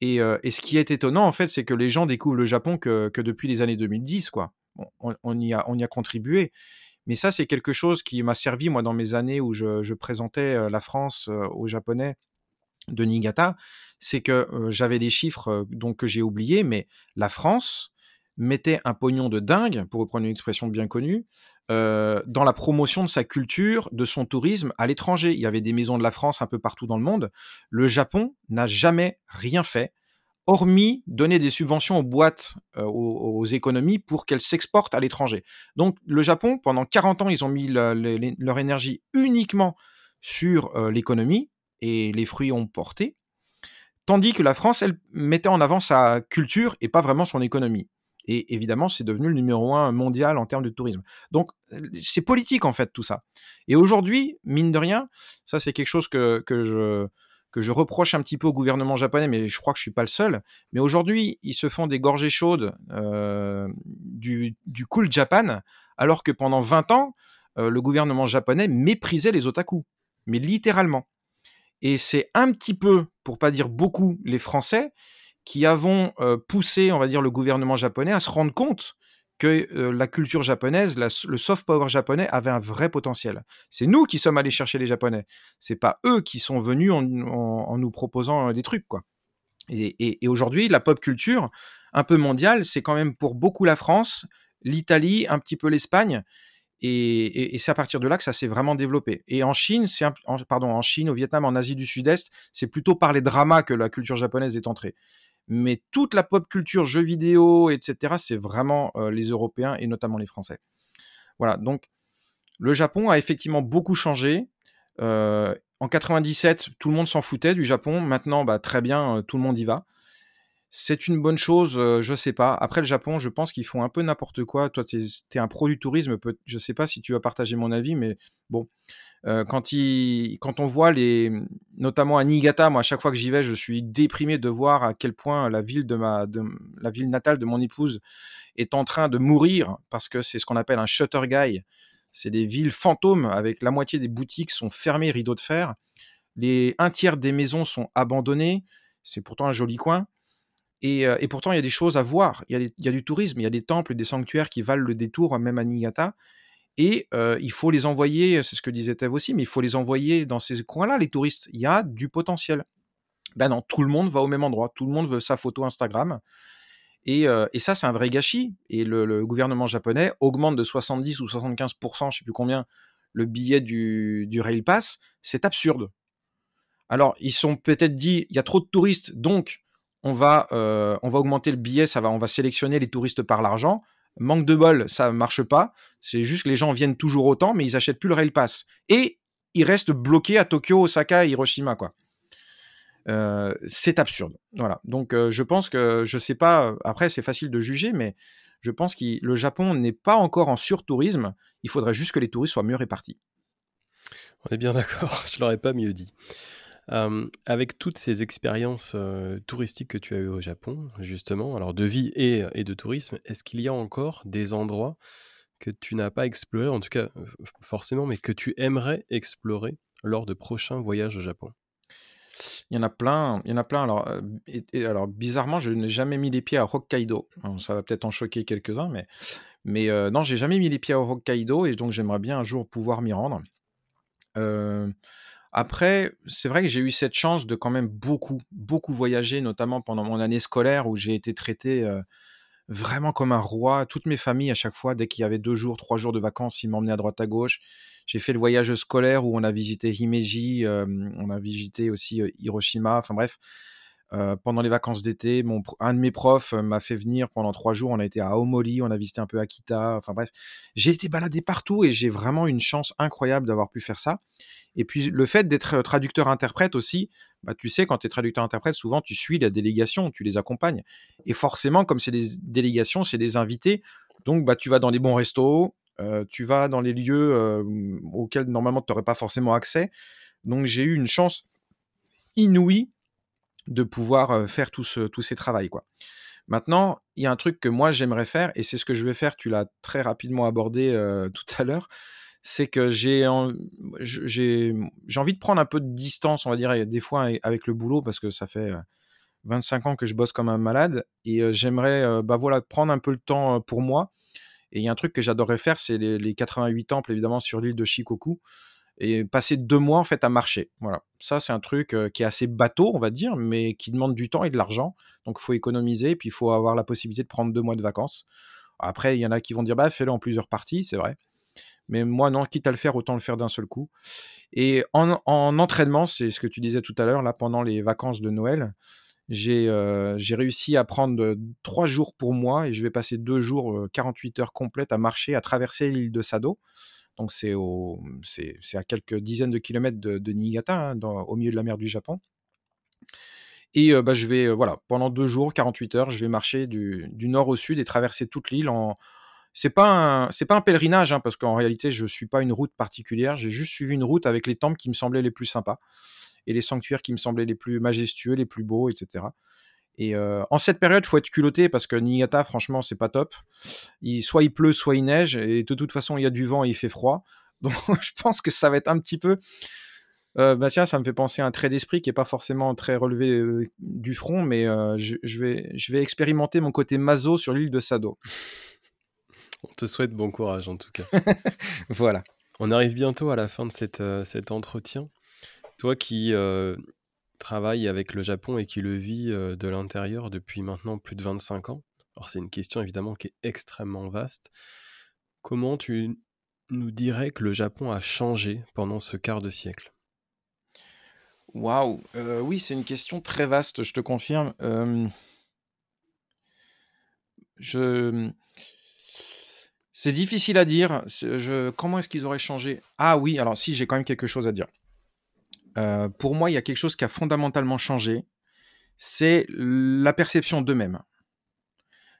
Et, euh, ce qui est étonnant, en fait, c'est que les gens découvrent le Japon que, depuis les années 2010, quoi. on, y a, contribué. Mais ça, c'est quelque chose qui m'a servi, moi, dans mes années où je, présentais euh, la France euh, aux Japonais de Niigata, c'est que j'avais des chiffres donc, que j'ai oubliés, mais la France, mettait un pognon de dingue, pour reprendre une expression bien connue, euh, dans la promotion de sa culture, de son tourisme à l'étranger. Il y avait des maisons de la France un peu partout dans le monde. Le Japon n'a jamais rien fait, hormis donner des subventions aux boîtes, euh, aux, économies pour qu'elles s'exportent à l'étranger. Donc le Japon, pendant 40 ans, ils ont mis leur énergie uniquement sur euh, l'économie, et les fruits ont porté. Tandis que la France, elle mettait en avant sa culture et pas vraiment son économie. Et évidemment, c'est devenu le numéro un mondial en termes de tourisme. Donc, c'est politique, en fait, tout ça. Et aujourd'hui, mine de rien, ça, c'est quelque chose que, je, que je reproche un petit peu au gouvernement japonais, mais je crois que je suis pas le seul. Mais aujourd'hui, ils se font des gorgées chaudes euh, du, cool Japan, alors que pendant 20 ans, euh, le gouvernement japonais méprisait les otaku. Mais littéralement. Et c'est un petit peu, pour pas dire beaucoup, les Français qui avons euh, poussé, on va dire, le gouvernement japonais à se rendre compte que euh, la culture japonaise, le soft power japonais avait un vrai potentiel. C'est nous qui sommes allés chercher les Japonais. C'est pas eux qui sont venus en, nous proposant euh, des trucs, quoi. Et, aujourd'hui, la pop culture, un peu mondiale, c'est quand même pour beaucoup la France, l'Italie, un petit peu l'Espagne. Et, c'est à partir de là que ça s'est vraiment développé. Et en Chine, pardon, en Chine, au Vietnam, en Asie du Sud-Est, c'est plutôt par les dramas que la culture japonaise est entrée mais toute la pop culture, jeux vidéo, etc., c'est vraiment euh, les Européens et notamment les Français. Voilà, donc le Japon a effectivement beaucoup changé. Euh, en 97, tout le monde s'en foutait du Japon. Maintenant, bah, très bien, euh, tout le monde y va. C'est une bonne chose, euh, je sais pas. Après le Japon, je pense qu'ils font un peu n'importe quoi. Toi, tu es, un pro du tourisme, peut, je sais pas si tu vas partager mon avis, mais bon, quand, quand on voit les, notamment à Niigata, moi à chaque fois que j'y vais, je suis déprimé de voir à quel point la ville de ma, la ville natale de mon épouse est en train de mourir parce que c'est ce qu'on appelle un shutter guy. C'est des villes fantômes avec la moitié des boutiques sont fermées, rideaux de fer. Les un tiers des maisons sont abandonnées. C'est pourtant un joli coin. Et, pourtant, il y a des choses à voir. Il y, a du tourisme, il y a des temples, des sanctuaires qui valent le détour, même à Niigata. Et il faut les envoyer, c'est ce que disait Tev aussi, mais il faut les envoyer dans ces coins-là, les touristes. Il y a du potentiel. Ben non, tout le monde va au même endroit. Tout le monde veut sa photo Instagram. Et, ça, c'est un vrai gâchis. Et le, gouvernement japonais augmente de 70 ou 75%, je sais plus combien, le billet du, du Rail Pass. C'est absurde. Alors, ils sont peut-être dit, il y a trop de touristes, donc on va, euh, on va augmenter le billet, ça va, on va sélectionner les touristes par l'argent. Manque de bol, ça marche pas. C'est juste que les gens viennent toujours autant, mais ils achètent plus le Rail Pass. Et ils restent bloqués à Tokyo, Osaka Hiroshima. Euh, c'est absurde. Voilà. Donc euh, je pense que je sais pas. Après c'est facile de juger, mais je pense que le Japon n'est pas encore en surtourisme. Il faudrait juste que les touristes soient mieux répartis. On est bien d'accord. Je l'aurais pas mieux dit avec toutes ces expériences touristiques que tu as eues au Japon, justement, alors de vie et, et de tourisme, est-ce qu'il y a encore des endroits que tu n'as pas explorés, en tout cas forcément, mais que tu aimerais explorer lors de prochains voyages au Japon? Il y en a plein, il y en a plein. Alors bizarrement, je n'ai jamais mis les pieds à Hokkaido. ça va peut-être en choquer quelques-uns, mais, mais euh, non, j'ai jamais mis les pieds à Hokkaido et donc j'aimerais bien un jour pouvoir m'y rendre. Euh, après, c'est vrai que j'ai eu cette chance de quand même beaucoup, beaucoup voyager, notamment pendant mon année scolaire où j'ai été traité vraiment comme un roi. Toutes mes familles, à chaque fois, dès qu'il y avait deux jours, trois jours de vacances, ils m'emmenaient à droite à gauche. J'ai fait le voyage scolaire où on a visité Himeji, on a visité aussi Hiroshima, enfin bref. Euh, pendant les vacances d'été, mon, un de mes profs euh, m'a fait venir pendant trois jours. On a été à Aomori, on a visité un peu Akita. Enfin bref, j'ai été baladé partout et j'ai vraiment une chance incroyable d'avoir pu faire ça. Et puis le fait d'être euh, traducteur-interprète aussi, bah, tu sais, quand tu es traducteur-interprète, souvent tu suis la délégation, tu les accompagnes. Et forcément, comme c'est des délégations, c'est des invités. Donc bah, tu vas dans les bons restos, tu vas dans les lieux auxquels normalement tu n'aurais pas forcément accès. Donc j'ai eu une chance inouïe de pouvoir faire tous ces travaux. Quoi. Maintenant, il y a un truc que moi j'aimerais faire, et c'est ce que je vais faire, tu l'as très rapidement abordé tout à l'heure, c'est que j'ai j'ai envie de prendre un peu de distance, on va dire, des fois avec le boulot, parce que ça fait 25 ans que je bosse comme un malade, et j'aimerais bah voilà, prendre un peu le temps pour moi. Et il y a un truc que j'adorerais faire, c'est les, les, 88 temples, évidemment, sur l'île de Shikoku et passer deux mois en fait à marcher. Voilà, ça c'est un truc qui est assez bateau, on va dire, mais qui demande du temps et de l'argent. Donc il faut économiser, puis il faut avoir la possibilité de prendre deux mois de vacances. Après, il y en a qui vont dire bah fais-le en plusieurs parties, c'est vrai. Mais moi non, quitte à le faire, autant le faire d'un seul coup. Et en, entraînement, c'est ce que tu disais tout à l'heure là pendant les vacances de Noël. J'ai réussi à prendre trois jours pour moi et je vais passer deux jours, 48 heures complètes à marcher, à traverser l'île de Sado donc c'est, au, c'est, à quelques dizaines de kilomètres de, Niigata, hein, au milieu de la mer du Japon. Et bah, je vais, voilà, pendant deux jours, 48 heures, je vais marcher du, nord au sud et traverser toute l'île en. C'est pas un, pèlerinage, hein, parce qu'en réalité, je suis pas une route particulière. J'ai juste suivi une route avec les temples qui me semblaient les plus sympas et les sanctuaires qui me semblaient les plus majestueux, les plus beaux, etc. Et euh, en cette période, faut être culotté parce que Niigata, franchement, c'est pas top. Il, soit il pleut, soit il neige, et de toute façon, il y a du vent et il fait froid. Donc, je pense que ça va être un petit peu. Euh, bah tiens, ça me fait penser à un trait d'esprit qui est pas forcément très relevé euh, du front, mais je, vais, je vais expérimenter mon côté maso sur l'île de Sado. On te souhaite bon courage en tout cas. voilà. On arrive bientôt à la fin de cette, cet entretien. Toi qui travaille avec le Japon et qui le vit de l'intérieur depuis maintenant plus de 25 ans. Alors c'est une question évidemment qui est extrêmement vaste. Comment tu nous dirais que le Japon a changé pendant ce quart de siècle? Waouh, oui, c'est une question très vaste, je te confirme. je... C'est difficile à dire. Comment est-ce qu'ils auraient changé? Ah oui, alors si, j'ai quand même quelque chose à dire. Euh, pour moi, il y a quelque chose qui a fondamentalement changé. c'est la perception d'eux-mêmes.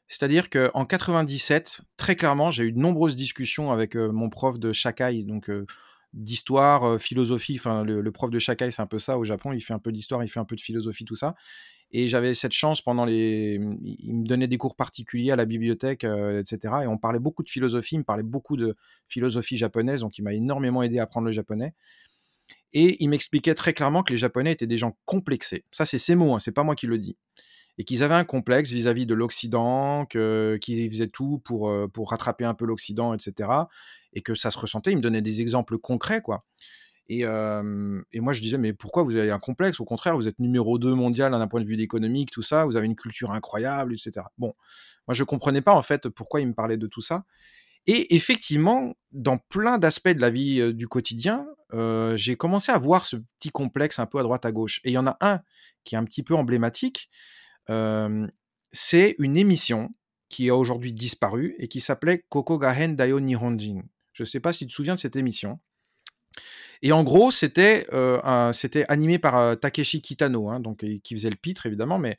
C'est-à-dire qu'en 97, très clairement, j'ai eu de nombreuses discussions avec mon prof de Shakai, donc d'histoire, philosophie. Enfin, le, prof de Shakai, c'est un peu ça au Japon. Il fait un peu d'histoire, il fait un peu de philosophie, tout ça. Et j'avais cette chance pendant les. Il me donnait des cours particuliers à la bibliothèque, etc. Et on parlait beaucoup de philosophie. Il me parlait beaucoup de philosophie japonaise, donc il m'a énormément aidé à apprendre le japonais. Et il m'expliquait très clairement que les Japonais étaient des gens complexés. Ça, c'est ses mots, hein, c'est pas moi qui le dis et qu'ils avaient un complexe vis-à-vis de l'Occident, qu'ils faisaient tout pour, euh, pour rattraper un peu l'Occident, etc. Et que ça se ressentait. Ils me donnaient des exemples concrets, quoi. Et, et, moi, je disais, mais pourquoi vous avez un complexe? Au contraire, vous êtes numéro 2 mondial d'un point de vue économique, tout ça, vous avez une culture incroyable, etc. Bon, moi, je ne comprenais pas, en fait, pourquoi il me parlait de tout ça. Et effectivement, dans plein d'aspects de la vie du quotidien, j'ai commencé à voir ce petit complexe un peu à droite à gauche. Et il y en a un qui est un petit peu emblématique, c'est une émission qui a aujourd'hui disparu et qui s'appelait Kokogahen Dayo Nihonjin. Je ne sais pas si tu te souviens de cette émission. Et en gros, c'était c'était animé par Takeshi Kitano, hein, donc qui faisait le pitre évidemment, mais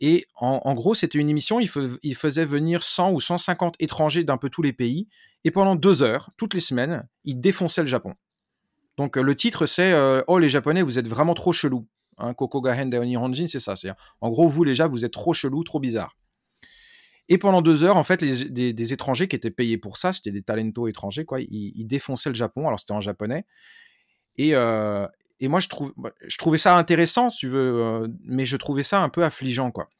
et en, gros, c'était une émission. Il, faisait venir 100 ou 150 étrangers d'un peu tous les pays, et pendant deux heures, toutes les semaines, il défonçait le Japon. Donc le titre, c'est Oh les Japonais, vous êtes vraiment trop chelous. Hein, Kokogahen Honjin, c'est ça. C'est en gros, vous, les gens, vous êtes trop chelou, trop bizarre. Et pendant deux heures, en fait, les, des, étrangers qui étaient payés pour ça, c'était des talentos étrangers, quoi. Ils, défonçaient le Japon. Alors, c'était en japonais. Et, euh, et moi, bah, je trouvais ça intéressant, tu veux, euh, mais je trouvais ça un peu affligeant, quoi.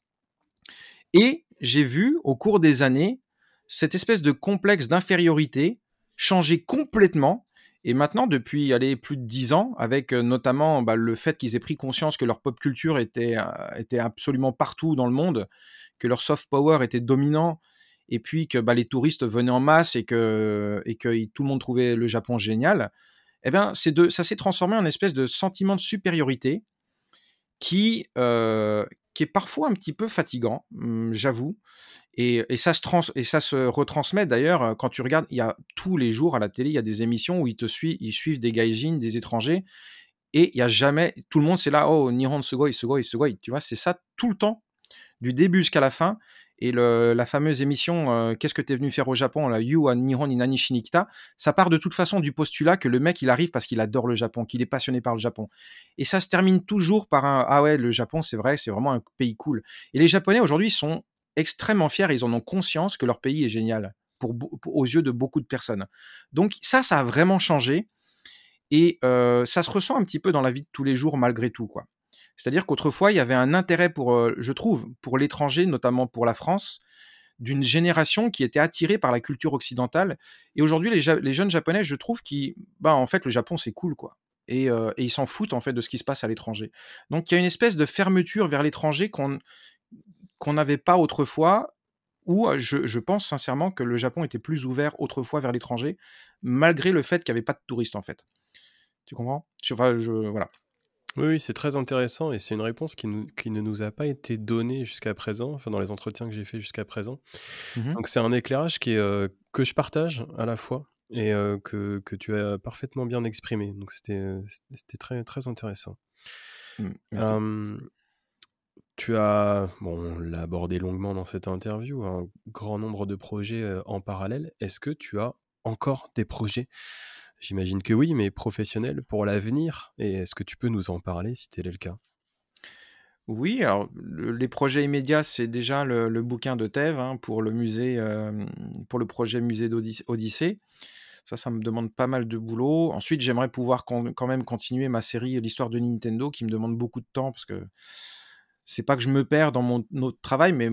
Et j'ai vu, au cours des années, cette espèce de complexe d'infériorité changer complètement et maintenant, depuis allez, plus de dix ans, avec notamment bah, le fait qu'ils aient pris conscience que leur pop culture était, était absolument partout dans le monde, que leur soft power était dominant, et puis que bah, les touristes venaient en masse et que tout le monde trouvait le Japon génial, eh bien, de, ça s'est transformé en espèce de sentiment de supériorité qui, qui est parfois un petit peu fatigant, mmh, j'avoue, et, ça se trans et ça se retransmet d'ailleurs quand tu regardes, il y a tous les jours à la télé, il y a des émissions où ils te suivent, ils suivent des gaijins, des étrangers, et il y a jamais, tout le monde c'est là, oh Nihon Sugoi, Sugoi, Sugoi, tu vois, c'est ça tout le temps, du début jusqu'à la fin. Et la fameuse émission Qu'est-ce que tu es venu faire au Japon, la You and Nihon Inani Shinikita, ça part de toute façon du postulat que le mec il arrive parce qu'il adore le Japon, qu'il est passionné par le Japon. Et ça se termine toujours par un Ah ouais, le Japon c'est vrai, c'est vraiment un pays cool. Et les Japonais aujourd'hui sont extrêmement fiers, ils en ont conscience que leur pays est génial aux yeux de beaucoup de personnes. Donc ça, ça a vraiment changé et ça se ressent un petit peu dans la vie de tous les jours malgré tout, quoi. C'est-à-dire qu'autrefois, il y avait un intérêt pour, je trouve, pour l'étranger, notamment pour la France, d'une génération qui était attirée par la culture occidentale. Et aujourd'hui, les, jeunes japonais, je trouve qui, bah, en fait, le Japon, c'est cool, quoi. Et, ils s'en foutent en fait de ce qui se passe à l'étranger. Donc il y a une espèce de fermeture vers l'étranger qu'on n'avait pas autrefois, ou je, pense sincèrement que le Japon était plus ouvert autrefois vers l'étranger, malgré le fait qu'il n'y avait pas de touristes en fait. Tu comprends? Je, voilà. Oui, c'est très intéressant et c'est une réponse qui, ne nous a pas été donnée jusqu'à présent, enfin dans les entretiens que j'ai fait jusqu'à présent. Mmh Donc c'est un éclairage qui est, que je partage à la fois et que, tu as parfaitement bien exprimé. Donc c'était très, très intéressant. Mmh, tu as, bon, on l'a abordé longuement dans cette interview, un grand nombre de projets en parallèle. Est-ce que tu as encore des projets J'imagine que oui, mais professionnels pour l'avenir. Et est-ce que tu peux nous en parler si tel est le cas? Oui, alors les projets immédiats, c'est déjà le, bouquin de Thèves hein, pour le musée, pour le projet musée d'Odyssée. Ça, ça me demande pas mal de boulot. Ensuite, j'aimerais pouvoir quand même continuer ma série L'histoire de Nintendo, qui me demande beaucoup de temps parce que c'est pas que je me perds dans mon travail, mais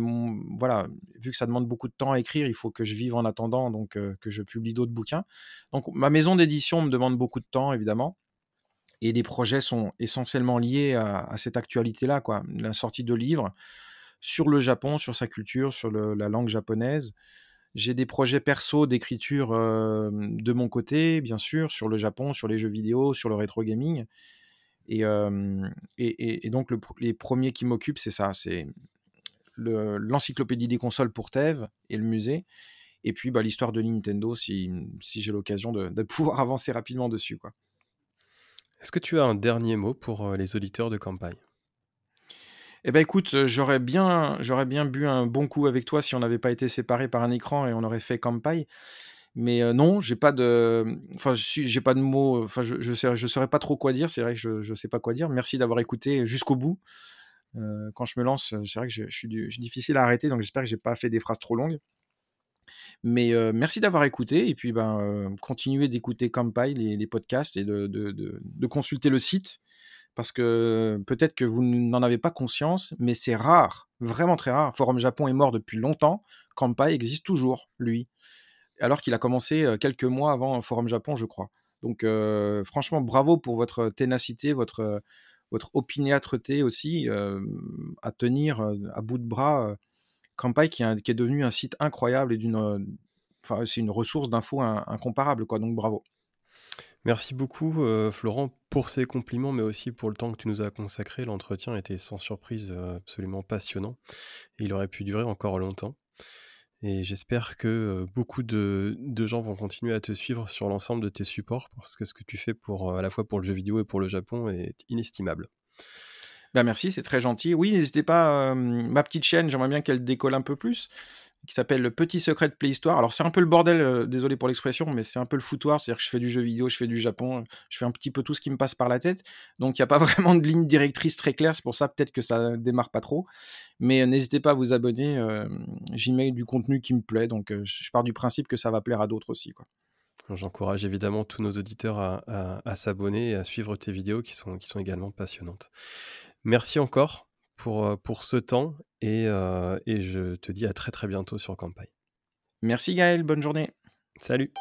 voilà, vu que ça demande beaucoup de temps à écrire, il faut que je vive en attendant, donc que je publie d'autres bouquins. Donc ma maison d'édition me demande beaucoup de temps, évidemment, et les projets sont essentiellement liés à, cette actualité-là, quoi, la sortie de livres sur le Japon, sur sa culture, sur la langue japonaise. J'ai des projets perso d'écriture de mon côté, bien sûr, sur le Japon, sur les jeux vidéo, sur le rétro gaming. Et, et, donc, les premiers qui m'occupent, c'est ça c'est l'encyclopédie des consoles pour Tev et le musée. Et puis, bah, l'histoire de Nintendo, si, si j'ai l'occasion de, de, pouvoir avancer rapidement dessus. Est-ce que tu as un dernier mot pour les auditeurs de campagne Eh ben écoute, j'aurais bien, j'aurais bien bu un bon coup avec toi si on n'avait pas été séparés par un écran et on aurait fait campagne. Mais non, j'ai pas de, pas de mots. Enfin, je, je, sais, je saurais pas trop quoi dire. C'est vrai que je, je sais pas quoi dire. Merci d'avoir écouté jusqu'au bout. quand je me lance, c'est vrai que je, suis, difficile à arrêter, donc j'espère que j'ai pas fait des phrases trop longues. Mais merci d'avoir écouté et puis ben continuez d'écouter Kampai, les, podcasts et de, consulter le site parce que peut-être que vous n'en avez pas conscience, mais c'est rare, vraiment très rare. Forum Japon est mort depuis longtemps, Kampai existe toujours, lui alors qu'il a commencé quelques mois avant Forum Japon, je crois. Donc franchement, bravo pour votre ténacité, votre, votre opiniâtreté aussi, à tenir à bout de bras Campai qui, est devenu un site incroyable et d'une... Enfin, c'est une ressource d'infos incomparable, quoi, donc bravo. Merci beaucoup, Florent, pour ces compliments, mais aussi pour le temps que tu nous as consacré. L'entretien était sans surprise absolument passionnant. Et il aurait pu durer encore longtemps. Et j'espère que beaucoup de, gens vont continuer à te suivre sur l'ensemble de tes supports parce que ce que tu fais pour, à la fois pour le jeu vidéo et pour le Japon est inestimable. Ben merci, c'est très gentil. Oui, n'hésitez pas, ma petite chaîne, j'aimerais bien qu'elle décolle un peu plus qui s'appelle Le Petit Secret de Playhistoire. Alors c'est un peu le bordel, euh, désolé pour l'expression, mais c'est un peu le foutoir, c'est-à-dire que je fais du jeu vidéo, je fais du Japon, je fais un petit peu tout ce qui me passe par la tête. Donc il n'y a pas vraiment de ligne directrice très claire, c'est pour ça peut-être que ça démarre pas trop. Mais euh, n'hésitez pas à vous abonner, euh, j'y mets du contenu qui me plaît, donc je pars du principe que ça va plaire à d'autres aussi. J'encourage évidemment tous nos auditeurs à, s'abonner et à suivre tes vidéos qui sont également passionnantes. Merci encore pour, pour ce temps et, et, je te dis à très très bientôt sur Campagne. Merci Gaël, bonne journée. Salut.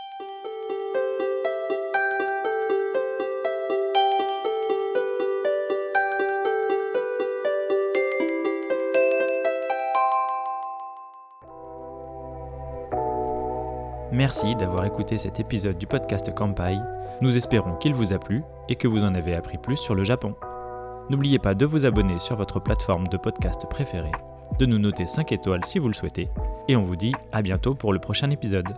Merci d'avoir écouté cet épisode du podcast Kampai. Nous espérons qu'il vous a plu et que vous en avez appris plus sur le Japon. N'oubliez pas de vous abonner sur votre plateforme de podcast préférée, de nous noter 5 étoiles si vous le souhaitez, et on vous dit à bientôt pour le prochain épisode.